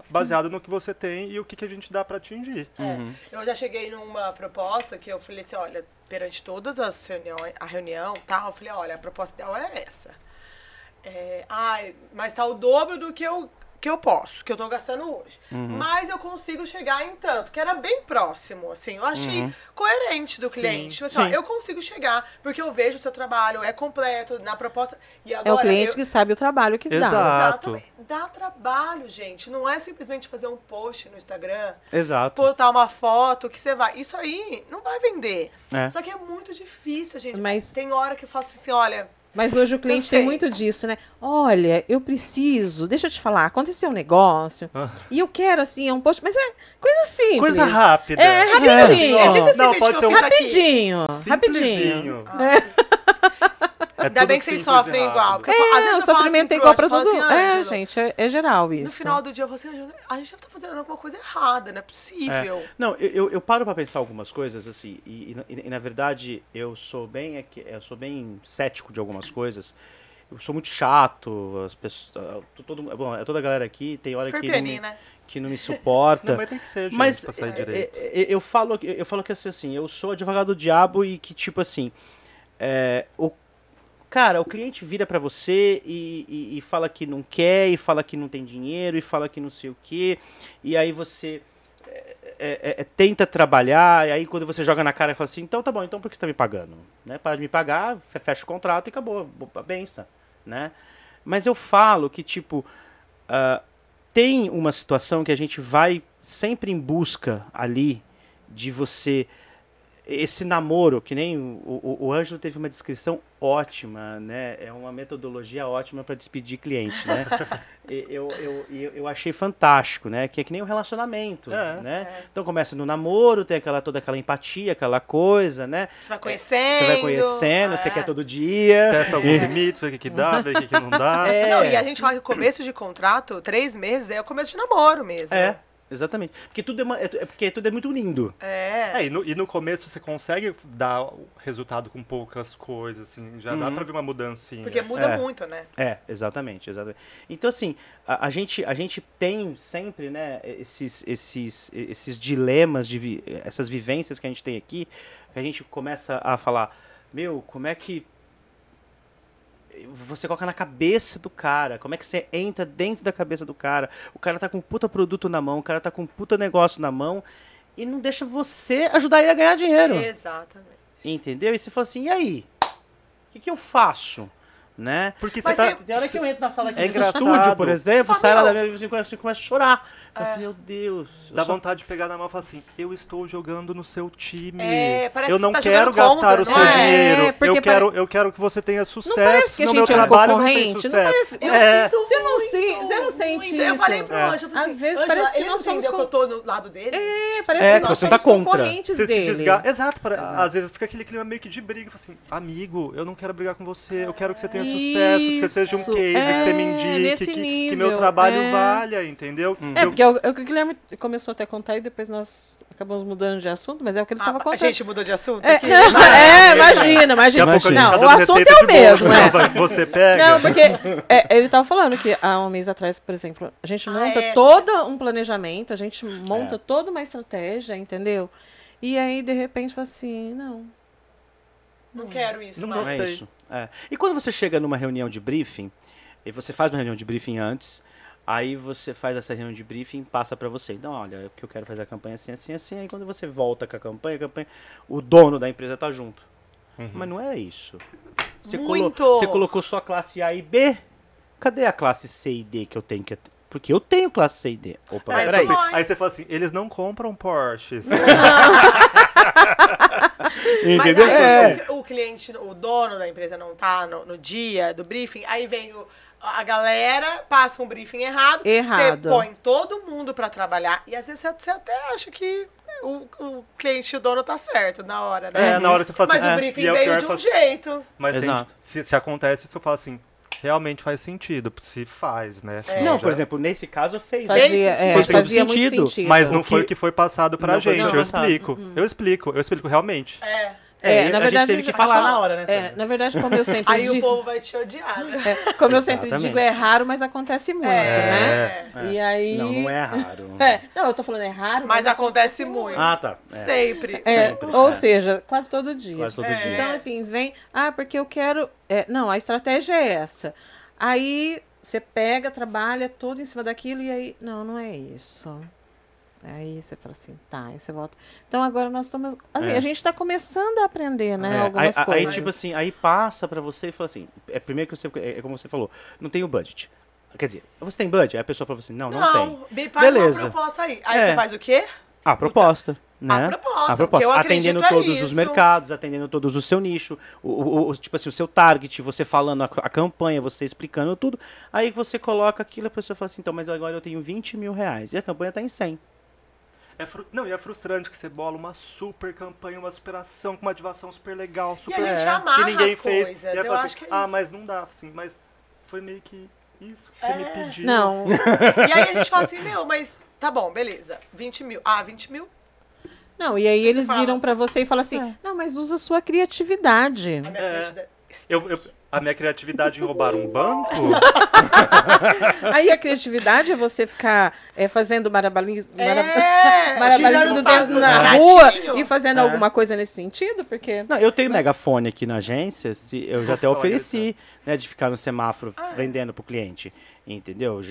Speaker 3: baseado no que você tem e o que, que a gente dá pra atingir.
Speaker 2: Uhum.
Speaker 4: É, eu já cheguei numa proposta que eu falei assim, olha, perante todas as reuniões, a reunião tal, eu falei, olha, a proposta ideal é essa. É, ai, mas tá o dobro do que eu, que eu posso, que eu tô gastando hoje.
Speaker 2: Uhum.
Speaker 4: Mas eu consigo chegar em tanto, que era bem próximo, assim. Eu achei coerente do cliente. Tipo assim, ó, eu consigo chegar, porque eu vejo o seu trabalho, é completo, na proposta. E
Speaker 5: É
Speaker 4: agora,
Speaker 5: o cliente
Speaker 4: eu-
Speaker 5: que sabe o trabalho que dá.
Speaker 3: Exato.
Speaker 4: Exatamente. Dá trabalho, gente. Não é simplesmente fazer um post no Instagram
Speaker 2: Exato.
Speaker 4: botar uma foto que você vai. Isso aí não vai vender.
Speaker 2: É.
Speaker 4: Só que é muito difícil, gente.
Speaker 5: Mas-
Speaker 4: Tem hora que eu faço assim, olha,
Speaker 5: Mas hoje o cliente tem muito disso, né? Olha, eu preciso, deixa eu te falar, aconteceu um negócio
Speaker 3: Ah.
Speaker 5: e eu quero, assim, é um post, mas é coisa simples.
Speaker 3: Coisa rápida.
Speaker 5: É, rapidinho.
Speaker 4: É tipo esse
Speaker 3: Não, pode ser um
Speaker 4: fiz aqui.
Speaker 5: Rapidinho, rapidinho.
Speaker 3: simplesinho. É
Speaker 4: Ainda
Speaker 3: tudo
Speaker 4: bem que vocês sofrem igual. porque eu falo- às
Speaker 5: É,
Speaker 4: vezes
Speaker 5: o sofrimento
Speaker 4: assim
Speaker 5: é igual pra todo
Speaker 4: assim,
Speaker 5: É,
Speaker 4: "Ângelo,
Speaker 5: gente, é, é geral isso.
Speaker 4: No final do dia, eu falo assim, "Ângelo, a gente deve estar fazendo alguma coisa errada, não é possível.
Speaker 2: Não, eu, eu, eu paro pra pensar algumas coisas, assim, e, e na- e, na verdade eu sou bem aqui- eu sou bem cético de algumas coisas. Eu sou muito chato, as pessoas. Todo, bom, é toda a galera aqui tem hora que não, me,
Speaker 4: né?
Speaker 2: que não me suporta.
Speaker 3: Não, mas tem que ser, gente,
Speaker 2: Mas
Speaker 3: pra sair
Speaker 2: é,
Speaker 3: direito.
Speaker 2: é, é, eu falo que- eu falo que assim, assim, eu sou advogado do diabo e que tipo assim, é, o cara, o cliente vira pra você e, e- e fala que não quer e fala que não tem dinheiro e fala que não sei o que e aí você é, é, é, tenta trabalhar e aí quando você joga na cara e fala assim, então tá bom, então por que você tá me pagando, né? Para de me pagar, fe- fecha o contrato e acabou, a benção, né? Mas eu falo que tipo ah, tem uma situação que a gente vai sempre em busca ali de você esse namoro, que nem o, o, o Ângelo teve uma descrição ótima, né? É uma metodologia ótima para despedir cliente, né? E eu, eu, eu, eu achei fantástico, né? Que é que nem um relacionamento,
Speaker 3: É.
Speaker 2: né? Então começa no namoro, tem aquela, toda aquela empatia, aquela coisa, né?
Speaker 4: Você vai conhecendo.
Speaker 2: Você vai conhecendo, você
Speaker 4: é.
Speaker 2: quer todo dia.
Speaker 3: Testa alguns limites, vê o que, que dá, vê o que, que não dá.
Speaker 2: É.
Speaker 4: Não, e a gente fala que o começo de contrato, três meses, é o começo de namoro mesmo.
Speaker 2: É, exatamente. Porque tudo é, uma- é, é porque tudo é muito lindo.
Speaker 4: É.
Speaker 3: É, e no, e no começo você consegue dar o resultado com poucas coisas, assim, já dá
Speaker 2: Uhum.
Speaker 3: pra ver uma mudancinha.
Speaker 4: Porque muda
Speaker 2: É.
Speaker 4: muito, né?
Speaker 2: É, exatamente, exatamente. Então, assim, a, a gente, a gente tem sempre, né, esses, esses, esses dilemas, de vi- essas vivências que a gente tem aqui, que a gente começa a falar, meu, como é que você coloca na cabeça do cara, como é que você entra dentro da cabeça do cara, o cara tá com um puta produto na mão, o cara tá com um puta negócio na mão, e não deixa você ajudar ele a ganhar dinheiro.
Speaker 4: Exatamente.
Speaker 2: Entendeu? E você fala assim, e aí? O que, que eu faço? Né?
Speaker 3: Porque você
Speaker 4: Mas
Speaker 3: tá.
Speaker 2: Tem hora que eu entro na sala aqui
Speaker 3: É
Speaker 2: do
Speaker 3: engraçado.
Speaker 2: estúdio, por exemplo, sai lá da minha e começa, começa a chorar. Fala assim, meu Deus. eu
Speaker 3: Dá
Speaker 2: só-
Speaker 3: vontade de pegar na mão e falar assim: eu estou jogando no seu time.
Speaker 4: É, parece
Speaker 3: eu
Speaker 4: que
Speaker 3: não
Speaker 4: tá
Speaker 3: quero gastar
Speaker 4: contra,
Speaker 3: o seu
Speaker 4: não é?
Speaker 3: dinheiro.
Speaker 5: É,
Speaker 3: eu, quero, eu quero que você tenha sucesso.
Speaker 5: parece que a
Speaker 3: no
Speaker 5: gente
Speaker 3: meu
Speaker 5: é um
Speaker 3: trabalho não tem
Speaker 5: concorrente? Não
Speaker 3: sucesso.
Speaker 5: parece que-
Speaker 4: Eu
Speaker 3: É.
Speaker 4: sinto
Speaker 5: Você não
Speaker 4: muito,
Speaker 5: se- você não sente
Speaker 4: muito. Eu falei
Speaker 5: isso?
Speaker 4: pro
Speaker 3: É.
Speaker 4: Eu falei
Speaker 5: Às
Speaker 4: assim,
Speaker 5: vezes
Speaker 4: "Ângela,
Speaker 5: parece que
Speaker 4: ele
Speaker 5: nós
Speaker 4: não
Speaker 5: somos
Speaker 4: entendeu que eu tô no lado dele?
Speaker 5: É, parece
Speaker 2: É,
Speaker 5: que nós
Speaker 2: você tá
Speaker 5: somos
Speaker 2: contra.
Speaker 5: concorrentes
Speaker 3: Você se
Speaker 5: dele.
Speaker 3: desgasta. Exato, às vezes fica aquele clima meio que de briga. Fala assim, amigo, eu não quero brigar com você, eu quero que você tenha sucesso, que você seja um case, que você me
Speaker 5: é,
Speaker 3: indique,
Speaker 5: nesse
Speaker 3: que, que meu trabalho
Speaker 5: é.
Speaker 3: valha, entendeu?
Speaker 5: É,
Speaker 3: Eu-
Speaker 5: porque é o, é o que o Guilherme começou até a contar e depois nós acabamos mudando de assunto, mas é o que ele estava
Speaker 4: Ah, a
Speaker 5: contando.
Speaker 4: gente mudou de assunto
Speaker 5: É,
Speaker 4: aqui?
Speaker 5: não, é, imagina,
Speaker 3: Daqui a
Speaker 5: imagina.
Speaker 3: pouco a gente
Speaker 5: Não,
Speaker 3: tá
Speaker 5: o assunto é o mesmo,
Speaker 3: senão
Speaker 5: é.
Speaker 3: Você pega.
Speaker 5: Não, porque é, ele estava falando que há um mês atrás, por exemplo, a gente
Speaker 4: Ah,
Speaker 5: monta
Speaker 4: é.
Speaker 5: todo um planejamento, a gente monta
Speaker 2: É.
Speaker 5: toda uma estratégia, entendeu? E aí, de repente, fala assim, não.
Speaker 4: Não quero isso,
Speaker 3: Não
Speaker 4: mais.
Speaker 2: Não é
Speaker 3: Gostei.
Speaker 2: isso. É. E quando você chega numa reunião de briefing, e você faz uma reunião de briefing antes, aí você faz essa reunião de briefing passa pra você. Então, olha, é porque eu quero fazer a campanha assim, assim, assim. Aí quando você volta com a campanha, a campanha o dono da empresa tá junto.
Speaker 3: Uhum.
Speaker 2: Mas não é isso. Você, colo-
Speaker 4: Muito.
Speaker 2: você colocou só a classe A e B. Cadê a classe C e D que eu tenho que. Porque eu tenho classe C e D. Opa,
Speaker 4: Mas
Speaker 2: peraí.
Speaker 4: só-
Speaker 3: Aí você fala assim, eles não compram Porsches.
Speaker 4: Mas
Speaker 2: Entendeu?
Speaker 4: aí
Speaker 2: É.
Speaker 4: o, o cliente, o dono da empresa não tá no, no dia do briefing, aí vem o- a galera, passa um briefing errado,
Speaker 5: Errado.
Speaker 4: você põe todo mundo pra trabalhar, e às vezes você, até acha que o, o cliente e o dono tá certo na hora, né?
Speaker 3: É, na hora você fala
Speaker 4: Mas
Speaker 3: assim,
Speaker 4: o briefing
Speaker 3: é o
Speaker 4: veio de um
Speaker 3: assim,
Speaker 4: jeito.
Speaker 3: Mas tem-
Speaker 2: Exato.
Speaker 3: se, se acontece, você fala assim, realmente faz sentido, se faz, né?
Speaker 4: É.
Speaker 2: Não,
Speaker 3: Já-
Speaker 2: por exemplo, nesse caso fez.
Speaker 4: Fez
Speaker 5: Fazia,
Speaker 4: sentido.
Speaker 5: é, fazia muito
Speaker 2: sentido,
Speaker 5: sentido.
Speaker 3: Mas não
Speaker 2: O
Speaker 3: foi
Speaker 2: que-
Speaker 3: o que foi passado pra
Speaker 2: Não foi o que
Speaker 3: gente,
Speaker 2: foi
Speaker 3: eu explico. Eu explico, eu explico realmente.
Speaker 4: É.
Speaker 2: É,
Speaker 5: É,
Speaker 2: a
Speaker 5: na
Speaker 2: gente
Speaker 5: verdade,
Speaker 2: teve que falar
Speaker 4: fala.
Speaker 2: na hora, né?
Speaker 5: É, na verdade, como eu sempre
Speaker 4: Aí o
Speaker 5: digo,
Speaker 4: povo vai te odiar, né?
Speaker 5: é, como eu sempre digo, é raro, mas acontece muito, né?
Speaker 2: É.
Speaker 5: E aí.
Speaker 2: Não, não é raro.
Speaker 5: É, não, eu tô falando é raro,
Speaker 4: Mas acontece muito.
Speaker 2: Ah, tá. É.
Speaker 4: Sempre.
Speaker 5: É,
Speaker 2: sempre,
Speaker 5: ou
Speaker 2: é.
Speaker 5: seja, quase todo dia.
Speaker 2: Quase todo
Speaker 4: É.
Speaker 2: dia.
Speaker 5: Então, assim, vem. Ah, porque eu quero. é, não, a estratégia é essa. Aí você pega, trabalha todo em cima daquilo e aí. Não, não é isso. Aí você fala assim, tá, aí você volta. Então agora nós estamos. Assim,
Speaker 2: É.
Speaker 5: a gente está começando a aprender, né?
Speaker 2: É,
Speaker 5: algumas
Speaker 2: aí, aí,
Speaker 5: coisas.
Speaker 2: tipo assim, aí passa pra você e fala assim, é primeiro que você, é, é como você falou, não tem o budget. Quer dizer, você tem budget? Aí a pessoa fala assim, não, não, tem.
Speaker 4: Não, faz
Speaker 2: Beleza.
Speaker 4: uma proposta aí. Aí
Speaker 2: É.
Speaker 4: você faz o quê?
Speaker 2: Ah, proposta. né?
Speaker 4: A proposta,
Speaker 2: A proposta. atendendo
Speaker 4: é
Speaker 2: todos os mercados, atendendo todos o seu nicho, o, o- o- tipo assim, o seu target, você falando a, a campanha, você explicando tudo. Aí você coloca aquilo, a pessoa fala assim, então, mas agora eu tenho 20 mil reais. E a campanha tá em 100.
Speaker 3: É fru- Não, e é frustrante que você bola uma super campanha, uma superação, com uma ativação super legal,
Speaker 4: E
Speaker 3: super
Speaker 4: a gente
Speaker 2: É,
Speaker 4: amarra
Speaker 3: que ninguém
Speaker 4: as
Speaker 3: fez.
Speaker 4: coisas.
Speaker 3: e aí
Speaker 4: Eu
Speaker 3: fala
Speaker 4: acho
Speaker 3: assim,
Speaker 4: que é
Speaker 3: ah,
Speaker 4: isso.
Speaker 3: mas não dá, assim, mas foi meio que isso que você me pediu.
Speaker 5: Não,
Speaker 4: E aí a gente fala assim, meu, mas tá bom, beleza. 20 mil. Ah, 20 mil?
Speaker 5: não, e aí eles
Speaker 4: fala-
Speaker 5: viram pra você e falam assim: não, mas usa a sua criatividade.
Speaker 4: A minha
Speaker 3: É.
Speaker 4: criatividade-
Speaker 3: Eu, eu- a minha criatividade em roubar um banco?
Speaker 5: Aí a criatividade é você ficar é, fazendo marabalis, mara-
Speaker 4: É, os
Speaker 5: na
Speaker 4: gatinhos.
Speaker 5: rua e fazendo
Speaker 2: É.
Speaker 5: alguma coisa nesse sentido, porque.
Speaker 2: Não, eu tenho megafone aqui na agência, se, eu já até ofereci, né, de ficar no semáforo
Speaker 4: Ah, é.
Speaker 2: vendendo pro cliente, entendeu?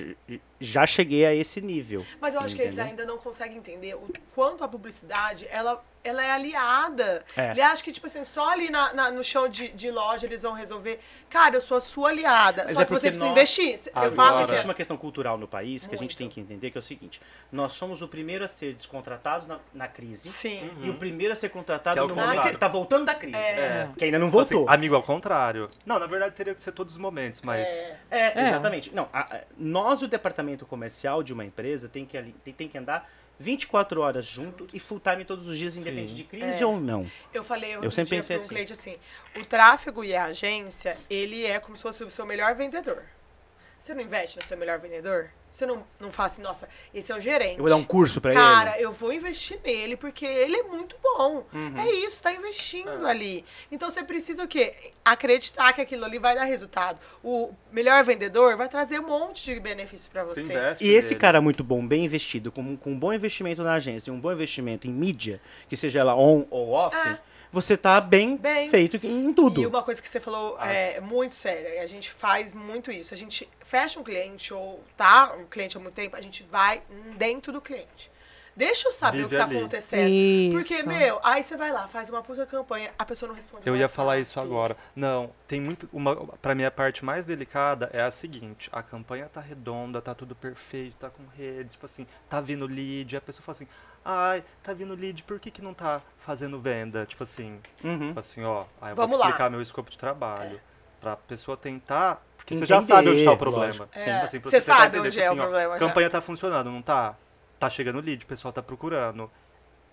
Speaker 2: Já cheguei a esse nível.
Speaker 4: Mas eu acho que eles
Speaker 2: entendeu?
Speaker 4: ainda não conseguem entender o quanto a publicidade, ela, ela é aliada.
Speaker 2: É.
Speaker 4: Ele acha que, tipo assim, só ali na, na- no chão de, de loja eles vão resolver. Cara, eu sou a sua aliada.
Speaker 2: Mas
Speaker 4: só
Speaker 2: é
Speaker 4: que você precisa
Speaker 2: nós-
Speaker 4: investir. Eu
Speaker 3: Agora-
Speaker 4: falo que
Speaker 2: Existe
Speaker 4: é.
Speaker 2: uma questão cultural no país que a gente
Speaker 4: Muito.
Speaker 2: tem que entender, que é o seguinte, nós somos o primeiro a ser descontratados na, na crise
Speaker 4: Sim.
Speaker 2: e o primeiro a ser contratado
Speaker 3: Que é
Speaker 2: no momento que tá voltando da crise.
Speaker 4: É.
Speaker 2: Que ainda não
Speaker 3: Tipo assim,
Speaker 2: voltou.
Speaker 3: amigo, ao contrário. Não, na verdade teria que ser todos os momentos, mas.
Speaker 4: É.
Speaker 2: É,
Speaker 5: É.
Speaker 2: exatamente. Não, a- nós, o departamento comercial de uma empresa, tem que, ali- tem, tem que andar 24 horas junto e full time todos os dias,
Speaker 3: Sim.
Speaker 2: independente de crise
Speaker 4: É.
Speaker 2: ou não.
Speaker 4: Eu falei
Speaker 2: Eu sempre
Speaker 4: dia
Speaker 2: pensei
Speaker 4: para um
Speaker 2: assim.
Speaker 4: cliente assim, o tráfego e a agência, ele é como se fosse o seu melhor vendedor. Você não investe no seu melhor vendedor? Você não, não fala assim, nossa, esse é o gerente.
Speaker 2: Eu vou dar um curso pra
Speaker 4: Cara,
Speaker 2: ele.
Speaker 4: eu vou investir nele porque ele é muito bom.
Speaker 2: Uhum.
Speaker 4: É isso, tá investindo ali. Então você precisa o quê? Acreditar que aquilo ali vai dar resultado. O melhor vendedor vai trazer um monte de benefício pra
Speaker 3: Você
Speaker 2: E esse
Speaker 3: nele.
Speaker 2: cara muito bom, bem investido, com, com um bom investimento na agência e um bom investimento em mídia, que seja ela on ou off,
Speaker 4: É.
Speaker 2: você tá bem,
Speaker 4: Bem.
Speaker 2: feito em tudo.
Speaker 4: E uma coisa que você falou
Speaker 3: Ah.
Speaker 4: é muito séria, a gente faz muito isso. A gente fecha um cliente ou tá um cliente há muito tempo, a gente vai dentro do cliente. Deixa eu saber
Speaker 3: Vive
Speaker 4: o que tá
Speaker 3: ali.
Speaker 4: acontecendo.
Speaker 5: Isso.
Speaker 4: Porque, meu, aí você vai lá, faz uma puta campanha, a pessoa não responde.
Speaker 3: Eu ia
Speaker 4: WhatsApp.
Speaker 3: falar isso agora. Não, tem muito. Uma, pra mim, a parte mais delicada é a seguinte: a campanha tá redonda, tá tudo perfeito, tá com rede, tipo assim, tá vindo lead. A pessoa fala assim: ai, tá vindo lead, por que, que não tá fazendo venda? Tipo assim,
Speaker 2: Uhum.
Speaker 3: tipo assim, ó, aí eu
Speaker 4: Vamos
Speaker 3: vou
Speaker 4: lá.
Speaker 3: explicar meu escopo de trabalho. Pra pessoa tentar. Porque você já
Speaker 2: Entender,
Speaker 3: sabe onde tá o
Speaker 2: lógico.
Speaker 3: problema.
Speaker 4: É,
Speaker 3: Assim,
Speaker 4: você sabe
Speaker 3: entender,
Speaker 4: onde
Speaker 3: tipo
Speaker 4: é o
Speaker 3: assim, ó,
Speaker 4: problema já.
Speaker 3: campanha tá funcionando, não tá? Tá chegando lead, o pessoal tá procurando.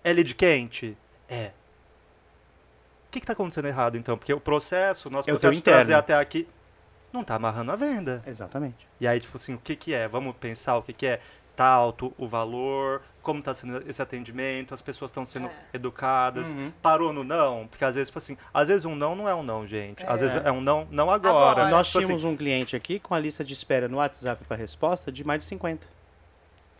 Speaker 3: É lead quente? É. O que, que tá acontecendo errado, então? Porque o processo, o nosso
Speaker 2: É o
Speaker 3: processo de trazer até aqui não tá amarrando a venda.
Speaker 2: Exatamente.
Speaker 3: E aí, tipo assim, o que que é? Vamos pensar o que que é? Tá alto o valor, como tá sendo esse atendimento, as pessoas estão sendo
Speaker 4: É.
Speaker 3: educadas.
Speaker 2: Uhum.
Speaker 3: Parou no não? Porque às vezes, tipo assim, às vezes um não não é um não, gente. Às
Speaker 4: É.
Speaker 3: vezes é um não, não agora.
Speaker 4: Agora.
Speaker 2: Nós
Speaker 3: Tipo assim,
Speaker 2: tínhamos um cliente aqui com a lista de espera no WhatsApp para resposta de mais de 50.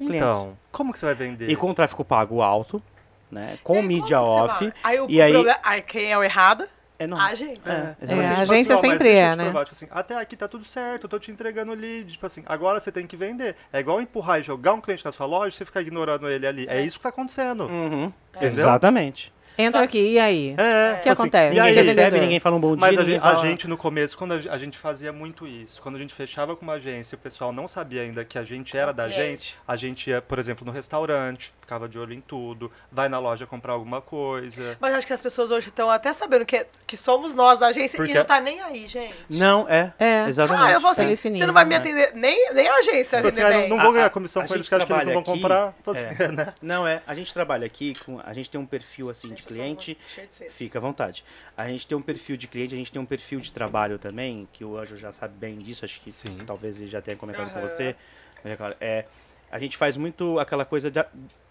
Speaker 2: Clientes.
Speaker 3: Então, como que você vai vender?
Speaker 2: E com o tráfego pago alto, né? Com
Speaker 4: E aí,
Speaker 2: mídia off.
Speaker 4: vai? Aí, o
Speaker 2: e aí-
Speaker 4: problema- aí quem é o errado?
Speaker 2: É.
Speaker 4: A gente.
Speaker 2: É,
Speaker 5: É,
Speaker 2: exatamente.
Speaker 5: a
Speaker 3: tipo
Speaker 5: agência
Speaker 3: ó, mas
Speaker 5: sempre é, né?
Speaker 3: provar, tipo assim, até aqui tá tudo certo, eu tô te entregando o lead. Tipo assim, agora você tem que vender. É igual empurrar e jogar um cliente na sua loja e você ficar ignorando ele ali. É, isso que tá acontecendo.
Speaker 2: Uhum.
Speaker 5: Tipo,
Speaker 2: Exatamente.
Speaker 5: Entra aqui, e aí?
Speaker 3: É,
Speaker 5: O que
Speaker 3: assim,
Speaker 5: acontece?
Speaker 3: E aí,
Speaker 5: é
Speaker 2: recebe,
Speaker 5: vendedor.
Speaker 2: ninguém fala um bom dia,
Speaker 3: Mas a, gente, a
Speaker 2: fala...
Speaker 3: gente, no começo, quando a gente- a gente fazia muito isso, quando a gente fechava com uma agência e o pessoal não sabia ainda que a gente era da agência, a gente ia, por exemplo, no restaurante, ficava de olho em tudo, vai na loja comprar alguma coisa.
Speaker 4: Mas acho que as pessoas hoje estão até sabendo que, que somos nós da agência
Speaker 3: Porque-
Speaker 4: e não tá nem aí, gente.
Speaker 2: Não, é.
Speaker 5: É.
Speaker 2: Exatamente.
Speaker 4: Ah, eu falo assim,
Speaker 5: Aquele
Speaker 4: você não vai me
Speaker 2: né?
Speaker 4: atender, nem, nem a agência
Speaker 3: assim,
Speaker 4: bem.
Speaker 3: não, não vou
Speaker 2: A-
Speaker 3: ganhar
Speaker 2: a-
Speaker 3: comissão
Speaker 2: a
Speaker 3: com eles, que acho que eles não vão
Speaker 2: trabalha
Speaker 3: comprar.
Speaker 2: aqui,
Speaker 3: Tipo assim,
Speaker 2: é.
Speaker 3: né?
Speaker 2: Não, é. A gente trabalha aqui com. A gente tem um perfil assim de
Speaker 4: Gente,
Speaker 2: cliente.
Speaker 4: de.
Speaker 2: Fica à vontade. A gente tem um perfil de cliente, a gente tem um perfil de trabalho também, que o Anjo já sabe bem disso, acho que
Speaker 3: Sim.
Speaker 2: talvez ele já tenha comentado com
Speaker 4: Aham.
Speaker 2: você. Mas é claro, É, a gente faz muito aquela coisa da-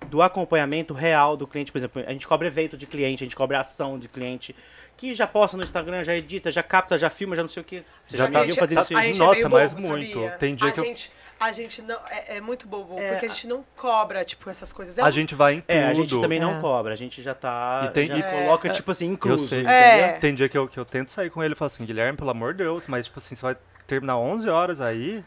Speaker 2: do acompanhamento real do cliente. Por exemplo, a gente cobra evento de cliente, a gente cobra ação de cliente, que já posta no Instagram, já edita, já capta, já filma, já não sei o que. Você já,
Speaker 3: Já tá-
Speaker 2: viu fazer
Speaker 3: tá-
Speaker 2: isso?
Speaker 4: Gente
Speaker 3: Nossa,
Speaker 4: é meio
Speaker 3: mas
Speaker 4: bobo,
Speaker 3: muito.
Speaker 4: sabia?
Speaker 3: Tem dia
Speaker 4: a
Speaker 3: que eu-
Speaker 4: gente, A gente não... É, é muito bobo,
Speaker 2: É,
Speaker 4: porque a gente não cobra, tipo, essas coisas. É
Speaker 3: A
Speaker 4: um-
Speaker 3: gente vai em tudo.
Speaker 2: É, a gente também não
Speaker 5: É.
Speaker 2: cobra, a gente já tá.
Speaker 3: E tem-
Speaker 2: já
Speaker 3: e-
Speaker 2: coloca, tipo assim, incluso.
Speaker 3: sei.
Speaker 2: entendeu?
Speaker 4: É.
Speaker 3: Tem dia que eu, que eu tento sair com ele e falo assim, Guilherme, pelo amor de Deus, mas tipo assim, você vai terminar 11 horas aí,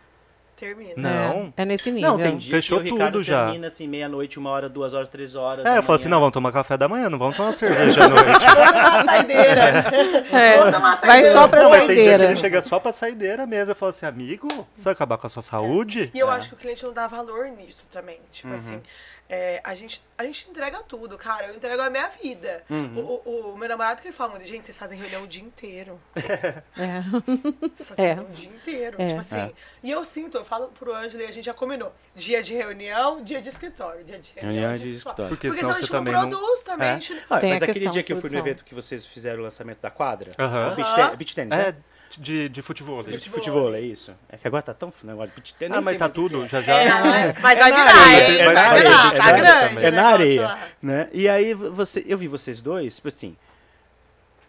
Speaker 4: Termina.
Speaker 3: Não.
Speaker 5: É, é nesse nível.
Speaker 2: Não, tem dia
Speaker 3: Fechou
Speaker 2: que o Ricardo
Speaker 3: tudo já.
Speaker 2: termina assim, meia-noite, uma hora, duas horas, três horas.
Speaker 3: É, eu falo assim, não, vamos tomar café da manhã, não vamos tomar cerveja à noite.
Speaker 4: Tomar saideira.
Speaker 5: É,
Speaker 4: Vou tomar
Speaker 5: vai
Speaker 4: saideira.
Speaker 5: só pra
Speaker 3: Não, mas tem dia que
Speaker 5: saideira.
Speaker 3: ele chega só pra saideira mesmo. Eu falo assim, amigo, você vai acabar com a sua saúde?
Speaker 4: E eu
Speaker 2: É.
Speaker 4: acho que o cliente não dá valor nisso também. Tipo
Speaker 2: Uhum.
Speaker 4: assim, é, a, gente, a gente entrega tudo, cara. Eu entrego a minha vida.
Speaker 2: Uhum.
Speaker 4: O, o- o meu namorado que ele fala muito, gente, vocês fazem reunião o dia inteiro.
Speaker 5: É.
Speaker 4: Vocês fazem
Speaker 5: É.
Speaker 4: reunião o dia inteiro.
Speaker 5: É.
Speaker 4: Tipo assim.
Speaker 2: É.
Speaker 4: E eu sinto, eu falo pro Ângelo e a gente já combinou. Dia de reunião, dia de escritório. Dia de reunião,
Speaker 2: Reunião
Speaker 4: dia
Speaker 2: de escritório.
Speaker 3: Porque
Speaker 4: Porque
Speaker 3: senão
Speaker 4: senão a
Speaker 3: você
Speaker 4: gente não
Speaker 3: também não...
Speaker 4: produz também.
Speaker 3: É.
Speaker 4: a gente-
Speaker 2: Ah,
Speaker 5: Tem
Speaker 2: mas
Speaker 5: a
Speaker 2: aquele
Speaker 5: questão
Speaker 2: dia que eu fui no evento que vocês fizeram o lançamento da quadra,
Speaker 3: Aham.
Speaker 2: beach,
Speaker 4: Aham.
Speaker 2: te- beach tennis, né?
Speaker 3: É, de, de futebol.
Speaker 2: De
Speaker 4: Futebol.
Speaker 2: futebol, é isso. É que agora tá tão negócio de tennis.
Speaker 3: Ah, mas tá tudo,
Speaker 2: é.
Speaker 3: já já.
Speaker 4: É, é, mas
Speaker 2: É
Speaker 4: vai
Speaker 2: na
Speaker 4: virar,
Speaker 2: areia,
Speaker 4: hein?
Speaker 2: é
Speaker 4: Vai virar,
Speaker 2: é
Speaker 4: tá
Speaker 2: areia
Speaker 4: grande.
Speaker 2: É
Speaker 4: o
Speaker 2: na areia, né? E aí você, eu vi vocês dois, tipo assim,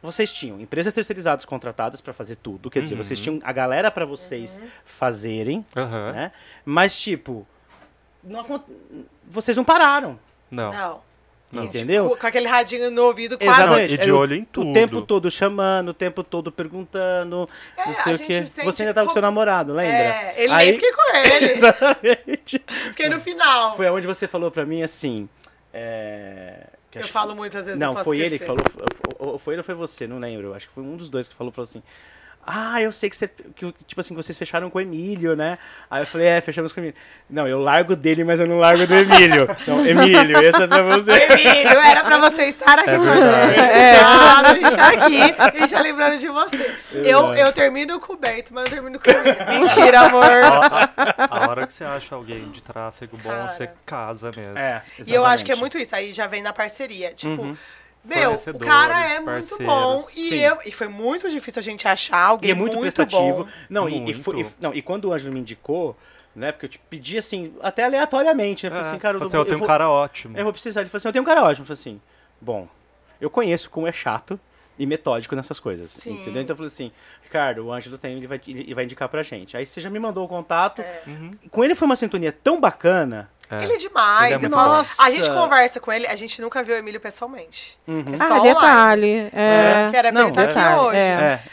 Speaker 2: vocês tinham empresas terceirizadas contratadas pra fazer tudo, quer dizer,
Speaker 3: Uhum.
Speaker 2: vocês tinham a galera pra vocês fazerem,
Speaker 3: Aham.
Speaker 2: né? Mas tipo, não vocês não pararam,
Speaker 3: Não.
Speaker 4: Não.
Speaker 3: Não.
Speaker 2: entendeu?
Speaker 4: Com, com aquele radinho no ouvido quase.
Speaker 2: Exatamente.
Speaker 3: E de
Speaker 2: o-
Speaker 3: olho em tudo.
Speaker 2: O tempo todo chamando, o tempo todo perguntando,
Speaker 4: É,
Speaker 2: não sei o quê.
Speaker 4: sente
Speaker 2: Você ainda tava com
Speaker 4: co-
Speaker 2: seu namorado, lembra?
Speaker 4: É, ele
Speaker 2: Aí-
Speaker 4: nem fiquei com ele.
Speaker 2: Exatamente.
Speaker 4: Fiquei no final.
Speaker 2: Foi onde você falou pra mim assim. é, que
Speaker 4: Eu
Speaker 2: acho-
Speaker 4: falo muitas vezes. eu
Speaker 2: Não,
Speaker 4: posso
Speaker 2: foi ele que
Speaker 4: esquecer.
Speaker 2: falou. ou- ou Foi ele ou foi você? Não lembro. Acho que foi um dos dois que falou, falou assim. Ah, eu sei que você. Que, tipo assim, vocês fecharam com o Emílio, né? Aí eu falei, é, fechamos com o Emílio. Não, eu largo dele, mas eu não largo do Emílio. Então, Emílio, esse é pra você.
Speaker 4: Emílio, era pra você estar aqui
Speaker 3: É
Speaker 4: com a
Speaker 3: verdade.
Speaker 4: gente.
Speaker 5: É.
Speaker 4: Ah, a gente tá aqui, a gente tá lembrando de você. Eu, eu termino com o Bento, mas eu termino com ele. Mentira, amor.
Speaker 3: A, a- a hora que você acha alguém de tráfego bom,
Speaker 4: Cara.
Speaker 3: você casa mesmo.
Speaker 2: É,
Speaker 4: E eu acho que é muito isso, aí já vem na parceria. Tipo,
Speaker 2: Uhum.
Speaker 4: Meu, o cara é muito
Speaker 3: parceiros.
Speaker 4: bom. E,
Speaker 2: Sim.
Speaker 4: eu, e foi muito difícil a gente achar alguém
Speaker 2: E é muito, prestativo.
Speaker 4: bom.
Speaker 2: Não, e, e,
Speaker 3: Muito.
Speaker 2: foi- e- não, e quando o Ângelo me indicou, né? Porque eu te pedi assim, até aleatoriamente. né? Eu falei
Speaker 3: É,
Speaker 2: assim, cara, eu,
Speaker 3: assim, eu
Speaker 2: vou-
Speaker 3: tenho um
Speaker 2: vou-
Speaker 3: cara ótimo.
Speaker 2: Eu vou precisar. Ele falou assim: eu tenho um cara ótimo. Eu falei assim: bom, eu conheço como é chato e metódico nessas coisas.
Speaker 4: Sim.
Speaker 2: Entendeu? Então eu falei assim: Ricardo, o Ângelo tem, ele vai, ele vai indicar pra gente. Aí você já me mandou o contato.
Speaker 4: É.
Speaker 3: Uhum.
Speaker 2: Com ele foi uma sintonia tão bacana.
Speaker 3: É.
Speaker 4: Ele é demais.
Speaker 3: Ele é
Speaker 2: bom.
Speaker 4: A gente
Speaker 2: Nossa.
Speaker 4: conversa com ele, a gente nunca viu o Emílio pessoalmente.
Speaker 2: Uhum.
Speaker 4: É só
Speaker 5: Ah,
Speaker 4: online.
Speaker 5: detalhe. É.
Speaker 4: Que era pra
Speaker 2: Não,
Speaker 4: ele estar aqui hoje.
Speaker 5: é.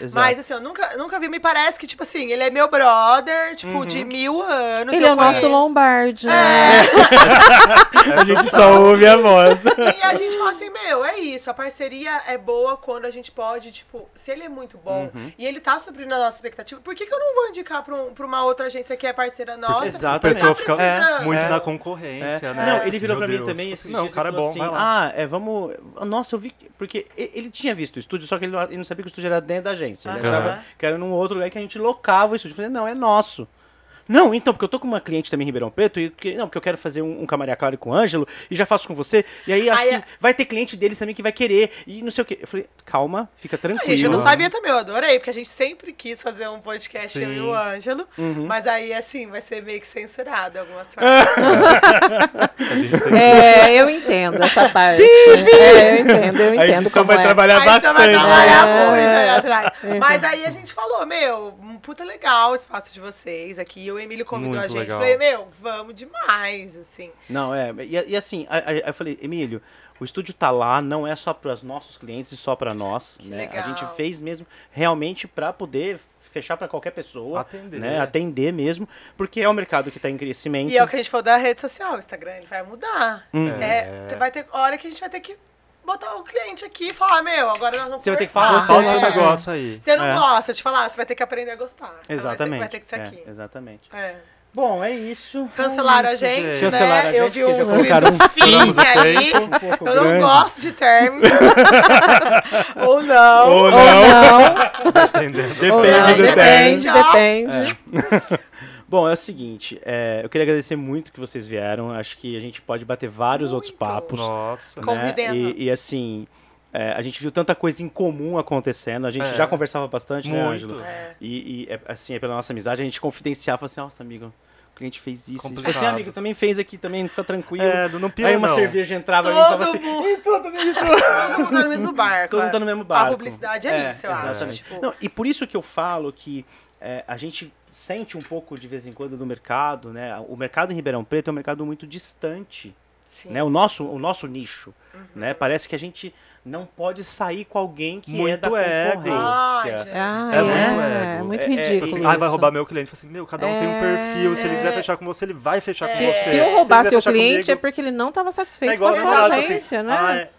Speaker 2: É, exato.
Speaker 4: Mas assim, eu nunca, nunca vi. Me parece que, tipo assim, ele é meu brother, tipo, de mil anos.
Speaker 5: Ele é o nosso. Lombardi.
Speaker 4: É.
Speaker 5: né?
Speaker 2: a gente só ouve a voz.
Speaker 4: E a gente fala assim, meu, é isso. A parceria é boa quando a gente pode, tipo, se ele é muito bom
Speaker 2: Uhum.
Speaker 4: e ele tá suprindo a nossa expectativa, por que, que eu não vou indicar pra, um- pra uma outra agência que é parceira nossa?
Speaker 2: Exatamente.
Speaker 3: A
Speaker 2: A
Speaker 3: pessoa
Speaker 4: Tá
Speaker 3: fica
Speaker 4: precisando.
Speaker 3: muito
Speaker 2: É.
Speaker 3: na concorrência,
Speaker 2: É.
Speaker 3: né?
Speaker 2: Não, ele virou
Speaker 3: meu
Speaker 2: pra mim
Speaker 3: Deus.
Speaker 2: também
Speaker 3: Tipo
Speaker 2: esses
Speaker 3: assim, Não, o cara é bom, vai
Speaker 2: assim,
Speaker 3: lá.
Speaker 2: Ah, é, vamos... Nossa, eu vi... que- Porque ele tinha visto o estúdio, só que ele, não sabia que o estúdio era dentro da agência. Ele achava que era num outro lugar que a gente locava o estúdio. Eu falei, não, é nosso. Não, então, porque eu tô com uma cliente também em Ribeirão Preto, e que, não, porque eu quero fazer um, um Camaria Claro com o Ângelo, e já faço com você, e aí acho
Speaker 4: Aí
Speaker 2: que
Speaker 4: é-
Speaker 2: vai ter cliente deles também que vai querer, e não sei o quê. Eu falei, calma, fica
Speaker 4: A
Speaker 2: tranquilo.
Speaker 4: gente, eu não sabia também, eu adorei, porque a gente sempre quis fazer um podcast, eu e
Speaker 3: Sim.
Speaker 4: o Ângelo.
Speaker 2: Uhum.
Speaker 4: Mas aí, assim, vai ser meio que censurado algumas partes.
Speaker 3: A gente
Speaker 5: É, eu entendo essa parte. É, eu entendo, eu
Speaker 2: A
Speaker 5: entendo
Speaker 2: edição
Speaker 5: como
Speaker 2: vai
Speaker 5: é.
Speaker 2: trabalhar
Speaker 4: Aí você vai
Speaker 2: bastante.
Speaker 4: trabalhar
Speaker 5: É.
Speaker 4: muito aí atrás.
Speaker 5: Uhum.
Speaker 4: Mas aí a gente falou, meu, um puta legal o espaço de vocês aqui. O Emílio convidou
Speaker 3: Muito
Speaker 4: a gente.
Speaker 3: legal.
Speaker 4: Falei, meu, vamos demais, assim.
Speaker 2: Não, é. E, e assim, a- a- eu falei, Emílio, o estúdio tá lá, não é só para os nossos clientes e só para nós.
Speaker 4: Que
Speaker 2: né?
Speaker 4: legal.
Speaker 2: A gente fez mesmo realmente para poder fechar para qualquer pessoa,
Speaker 3: Atender.
Speaker 2: né? Atender mesmo, porque é um mercado que está em crescimento.
Speaker 4: E é o que a gente falou da rede social, o Instagram, ele vai mudar.
Speaker 2: Uhum.
Speaker 4: É, vai ter hora que a gente vai ter que botar o cliente aqui e falar, meu, agora nós vamos
Speaker 2: Você vai ter que falar, Você-
Speaker 3: seu
Speaker 2: é.
Speaker 3: negócio aí.
Speaker 4: Você não
Speaker 2: É.
Speaker 4: gosta de falar, você vai ter que aprender a gostar.
Speaker 2: Exatamente.
Speaker 4: Vai ter, vai ter que ser
Speaker 2: é,
Speaker 4: aqui.
Speaker 2: exatamente.
Speaker 4: É.
Speaker 2: Bom, é isso.
Speaker 4: Cancelaram a
Speaker 3: isso,
Speaker 4: gente,
Speaker 3: gente.
Speaker 4: né?
Speaker 2: Cancelaram a
Speaker 4: Eu
Speaker 2: gente,
Speaker 4: vi
Speaker 2: porque
Speaker 4: um
Speaker 2: já colocaram um
Speaker 4: fim
Speaker 3: o
Speaker 4: ali.
Speaker 2: Um
Speaker 4: Eu não
Speaker 2: grande.
Speaker 4: gosto de términos. Ou não.
Speaker 2: Ou
Speaker 5: Ou
Speaker 2: não.
Speaker 5: ou
Speaker 2: Depende
Speaker 5: não,
Speaker 2: do
Speaker 5: depende,
Speaker 4: tempo.
Speaker 5: depende.
Speaker 2: Bom, é o seguinte, é, eu queria agradecer muito que vocês vieram. Acho que a gente pode bater vários outros
Speaker 4: Muito.
Speaker 2: papos.
Speaker 3: Nossa.
Speaker 2: né?
Speaker 4: Convidando.
Speaker 2: E, e, assim, é, a gente viu tanta coisa em comum acontecendo. A gente
Speaker 3: É.
Speaker 2: já conversava bastante, né,
Speaker 3: Muito.
Speaker 2: Ângelo?
Speaker 4: É.
Speaker 2: E, e, é, assim, é pela nossa amizade, a gente confidenciava, assim, nossa, amigo, o cliente fez isso.
Speaker 3: Complicado.
Speaker 2: Assim, amigo, também fez aqui, também, fica tranquilo.
Speaker 3: É, não pira
Speaker 2: Aí uma
Speaker 3: não.
Speaker 2: cerveja entrava, gente falava
Speaker 4: Todo
Speaker 2: assim,
Speaker 4: mundo-
Speaker 2: entrou também, entrou.
Speaker 4: Todo mundo tá no mesmo barco.
Speaker 2: Todo mundo tá no mesmo barco.
Speaker 4: A publicidade é, isso, eu acho.
Speaker 2: exatamente.
Speaker 4: Tipo,
Speaker 2: Não, e por isso que eu falo que é, a gente sente um pouco de vez em quando do mercado, né? O mercado em Ribeirão Preto é um mercado muito distante
Speaker 4: Sim.
Speaker 2: né? O nosso, o nosso nicho,
Speaker 4: Uhum.
Speaker 2: né? Parece que a gente não pode sair com alguém que é da
Speaker 3: Muito ego.
Speaker 2: concorrência.
Speaker 4: Ai, gente.
Speaker 5: Ah,
Speaker 3: É
Speaker 5: é,
Speaker 3: muito
Speaker 5: é,
Speaker 3: ego.
Speaker 5: muito
Speaker 2: É- é,
Speaker 5: ridículo.
Speaker 3: Assim, ah, vai roubar meu cliente. Assim, meu, cada um tem um
Speaker 5: É.
Speaker 3: perfil. Se ele quiser fechar com você, ele vai fechar com
Speaker 5: Se,
Speaker 3: você.
Speaker 5: se eu roubar
Speaker 3: quiser
Speaker 5: seu cliente é
Speaker 3: comigo,
Speaker 5: porque ele não estava
Speaker 3: é
Speaker 5: satisfeito com
Speaker 3: igual
Speaker 5: a sua agência,
Speaker 3: assim,
Speaker 5: né?
Speaker 3: ah, é,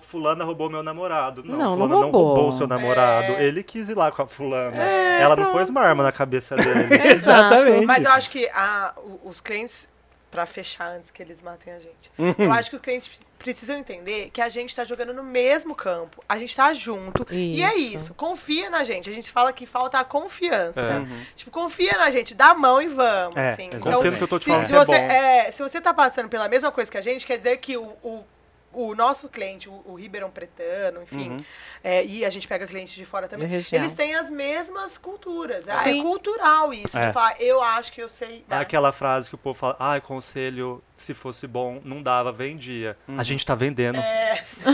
Speaker 3: fulana roubou meu namorado. Não,
Speaker 5: Não, não
Speaker 3: fulana não
Speaker 5: roubou.
Speaker 3: roubou seu namorado.
Speaker 4: É.
Speaker 3: Ele quis ir lá com a fulana.
Speaker 5: É,
Speaker 3: Ela não
Speaker 5: pronto.
Speaker 3: pôs uma arma na cabeça dele.
Speaker 2: Exatamente.
Speaker 4: Mas eu acho que a- o- os clientes, pra fechar antes que eles matem a gente,
Speaker 2: Uhum.
Speaker 4: eu acho que os clientes pre- precisam entender que a gente tá jogando no mesmo campo, a gente tá junto. E é
Speaker 5: Isso.
Speaker 4: isso, confia na gente. A gente fala que falta a confiança.
Speaker 3: É.
Speaker 4: Tipo, confia na gente, dá a mão e vamos.
Speaker 2: É,
Speaker 4: assim.
Speaker 3: Confia no que eu tô te
Speaker 4: se,
Speaker 3: falando
Speaker 4: se
Speaker 3: é
Speaker 4: você, é, se você tá passando pela mesma coisa que a gente, quer dizer que o, o, o nosso cliente, o, o Ribeirão Pretano, enfim,
Speaker 2: Uhum.
Speaker 4: é, e a gente pega cliente de fora também,
Speaker 5: De
Speaker 4: eles têm as mesmas culturas. É,
Speaker 5: Sim.
Speaker 4: é cultural isso.
Speaker 2: É.
Speaker 4: De falar, eu acho que eu sei.
Speaker 3: É aquela frase que o povo fala, ah, conselho, se fosse bom, não dava, vendia.
Speaker 2: Uhum.
Speaker 3: A gente tá vendendo.
Speaker 4: É,